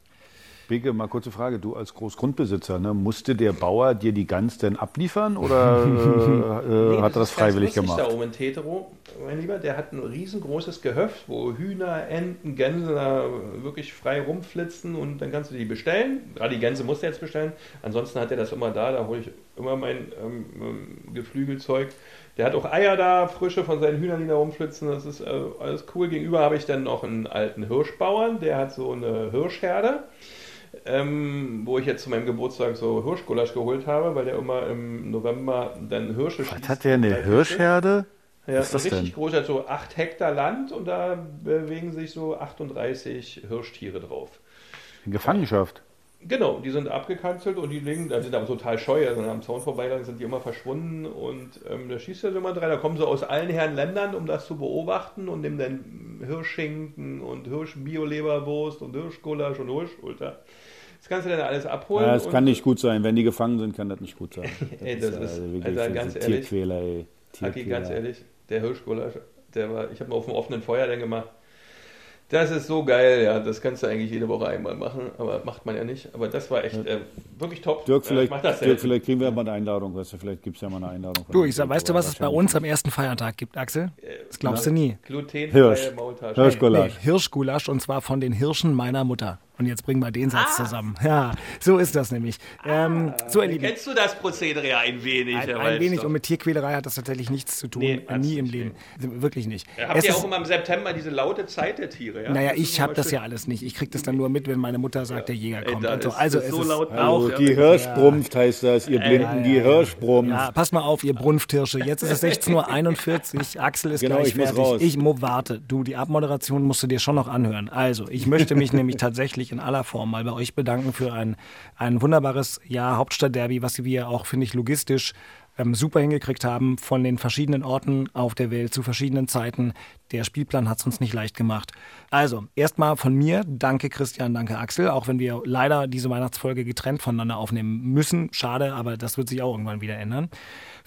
Beke, mal kurze Frage. Du als Großgrundbesitzer, ne, musste der Bauer dir die Gans denn abliefern oder äh, äh,
Nee,
hat er das
ganz
freiwillig gemacht?
Da oben in Tetero, mein Lieber, der hat ein riesengroßes Gehöft, wo Hühner, Enten, Gänse da wirklich frei rumflitzen und dann kannst du die bestellen. Gerade die Gänse musst du jetzt bestellen. Ansonsten hat er das immer da, da hole ich immer mein ähm, ähm, Geflügelzeug. Der hat auch Eier da, frische von seinen Hühnern, die da rumflitzen. Das ist äh, alles cool. Gegenüber habe ich dann noch einen alten Hirschbauern, der hat so eine Hirschherde ähm, wo ich jetzt zu meinem Geburtstag so Hirschgulasch geholt habe, weil der immer im November dann Hirsche schießt.
Was hat der eine. Hirschherde?
Ja,
Was ist das
richtig
denn?
groß, hat so 8 Hektar Land und da bewegen sich so 38 Hirschtiere drauf.
In Gefangenschaft.
Genau, die sind abgekanzelt und die liegen, da sind aber total scheu, also am Zaun vorbeigegangen sind die immer verschwunden und ähm, da schießt ja immer drei, da kommen sie aus allen Herren Ländern, um das zu beobachten und nehmen dann Hirschschinken und Hirsch-Bio-Leberwurst und Hirschgulasch und Hirschschulter. Das kannst du dann alles abholen.
Ja, das kann nicht gut sein. Wenn die gefangen sind, kann das nicht gut sein. Das
ey, das ist,
ja
also
wirklich
Alter, ganz ehrlich.
Tierquäler, ey.
Haki,
Tierquäler.
ganz ehrlich, der Hirschgulasch, der war, ich habe mal auf dem offenen Feuer dann gemacht. Das ist so geil, ja, das kannst du eigentlich jede Woche einmal machen, aber macht man ja nicht. Aber das war echt äh, wirklich top.
Dirk,
Ja,
vielleicht,
das
Dirk, vielleicht kriegen wir ja mal eine Einladung. Weißt du, vielleicht gibt es ja mal eine Einladung.
Du, ich sag, weißt du, was es bei uns am ersten Feiertag gibt, Axel? Das glaubst du nie.
Glutenfreie
Hirsch.
Maultasche.
Hirschgulasch.
Nee, Hirschgulasch und zwar von den Hirschen meiner Mutter. Und jetzt bringen wir den Satz
Ah.
zusammen. Ja, so ist das nämlich. Ähm, so, ihr Lieben,
Kennst du das Prozedere ja ein wenig?
ein, ein wenig
Waldstock?
und mit Tierquälerei hat das tatsächlich nichts zu tun.
Nee,
nie im
nicht,
Leben. Wirklich nicht.
Habt
Es
ihr auch immer im September diese laute Zeit der Tiere? Ja?
naja,
Das
ich habe das ja alles nicht. Ich krieg das dann nur mit, wenn meine Mutter sagt, der Jäger
Ey,
kommt.
da
und so.
ist
Also
es
es
so
ist
laut
auch
Also,
Ja,
die Hirsch brummt heißt das. Ihr Blinden, die Hirsch brummt.
Ja, pass mal auf, ihr Brunfthirsche. Jetzt ist es 16.41 Uhr. Axel ist
Genau,
gleich
ich muss
fertig.
raus.
Ich warte. Du, die Abmoderation musst du dir schon noch anhören. Also, ich möchte mich nämlich tatsächlich in aller Form mal bei euch bedanken für ein, ein wunderbares Jahr Hauptstadtderby, was wir auch, finde ich, logistisch ähm, super hingekriegt haben, von den verschiedenen Orten auf der Welt zu verschiedenen Zeiten. Der Spielplan hat es uns nicht leicht gemacht. Also, erstmal von mir, danke Christian, danke Axel, auch wenn wir leider diese Weihnachtsfolge getrennt voneinander aufnehmen müssen. Schade, aber das wird sich auch irgendwann wieder ändern.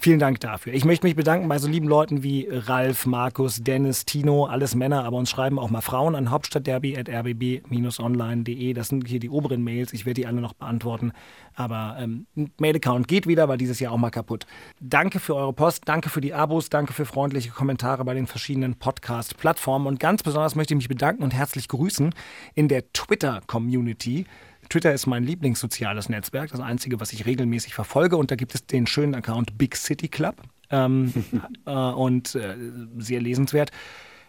Vielen Dank dafür. Ich möchte mich bedanken bei so lieben Leuten wie Ralf, Markus, Dennis, Tino, alles Männer, aber uns schreiben auch mal Frauen an hauptstadtderby.rbb-online.de. Das sind hier die oberen Mails. Ich werde die alle noch beantworten. Aber ähm, Mail-Account geht wieder, war dieses Jahr auch mal kaputt. Danke für eure Post, danke für die Abos, danke für freundliche Kommentare bei den verschiedenen Podcast-Plattformen. Und ganz besonders möchte ich mich bedanken und herzlich grüßen in der Twitter-Community. Twitter ist mein Lieblingssoziales Netzwerk, das einzige, was ich regelmäßig verfolge. Und da gibt es den schönen Account Big City Club. Ähm, äh, und äh, sehr lesenswert.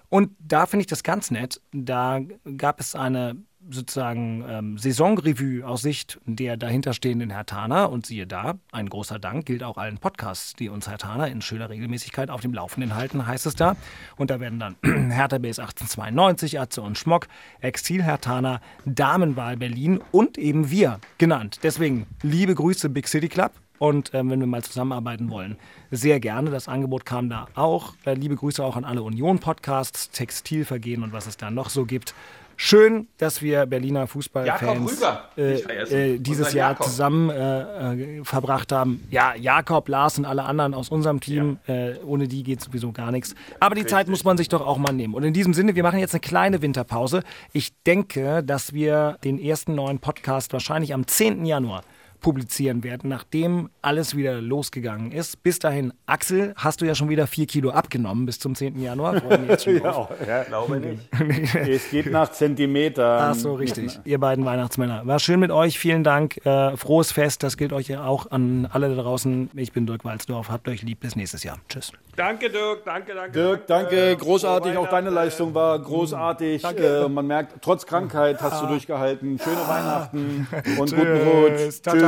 Und da finde ich das ganz nett. Da gab es eine sozusagen ähm, Saisonrevue aus Sicht der dahinterstehenden Hertaner. Und siehe da, ein großer Dank gilt auch allen Podcasts, die uns Hertaner in schöner Regelmäßigkeit auf dem Laufenden halten, heißt es da. Und da werden dann Hertha Base 1892, Atze und Schmock, Exil Hertaner, Damenwahl Berlin und eben wir genannt. Deswegen liebe Grüße Big City Club. Und ähm, wenn wir mal zusammenarbeiten wollen, sehr gerne. Das Angebot kam da auch. Äh, liebe Grüße auch an alle Union-Podcasts, Textilvergehen und was es da noch so gibt. Schön, dass wir Berliner Fußballfans äh, äh, dieses Jahr
Jakob.
zusammen äh, äh, verbracht haben. Ja, Jakob, Lars und alle anderen aus unserem Team. Äh, ohne die geht sowieso gar nichts. Aber die Zeit muss man sich doch auch mal nehmen. Und in diesem Sinne, wir machen jetzt eine kleine Winterpause. Ich denke, dass wir den ersten neuen Podcast wahrscheinlich am 10. Januar publizieren werden, nachdem alles wieder losgegangen ist. Bis dahin, Axel, hast du ja schon wieder vier Kilo abgenommen bis zum 10. Januar. Drauf.
Ja,
Glaube nicht.
es geht nach Zentimetern.
Ach so, richtig. Ihr beiden Weihnachtsmänner. War schön mit euch. Vielen Dank. Äh, frohes Fest. Das gilt euch ja auch an alle da draußen. Ich bin Dirk Walzdorf. Habt euch lieb. Bis nächstes Jahr. Tschüss.
Danke, Dirk. Danke, danke.
Dirk, danke, großartig.
Frohe
Auch deine. Leistung war großartig. Äh, man merkt, trotz Krankheit hast du durchgehalten. Schöne Weihnachten und guten Rutsch. Tschüss.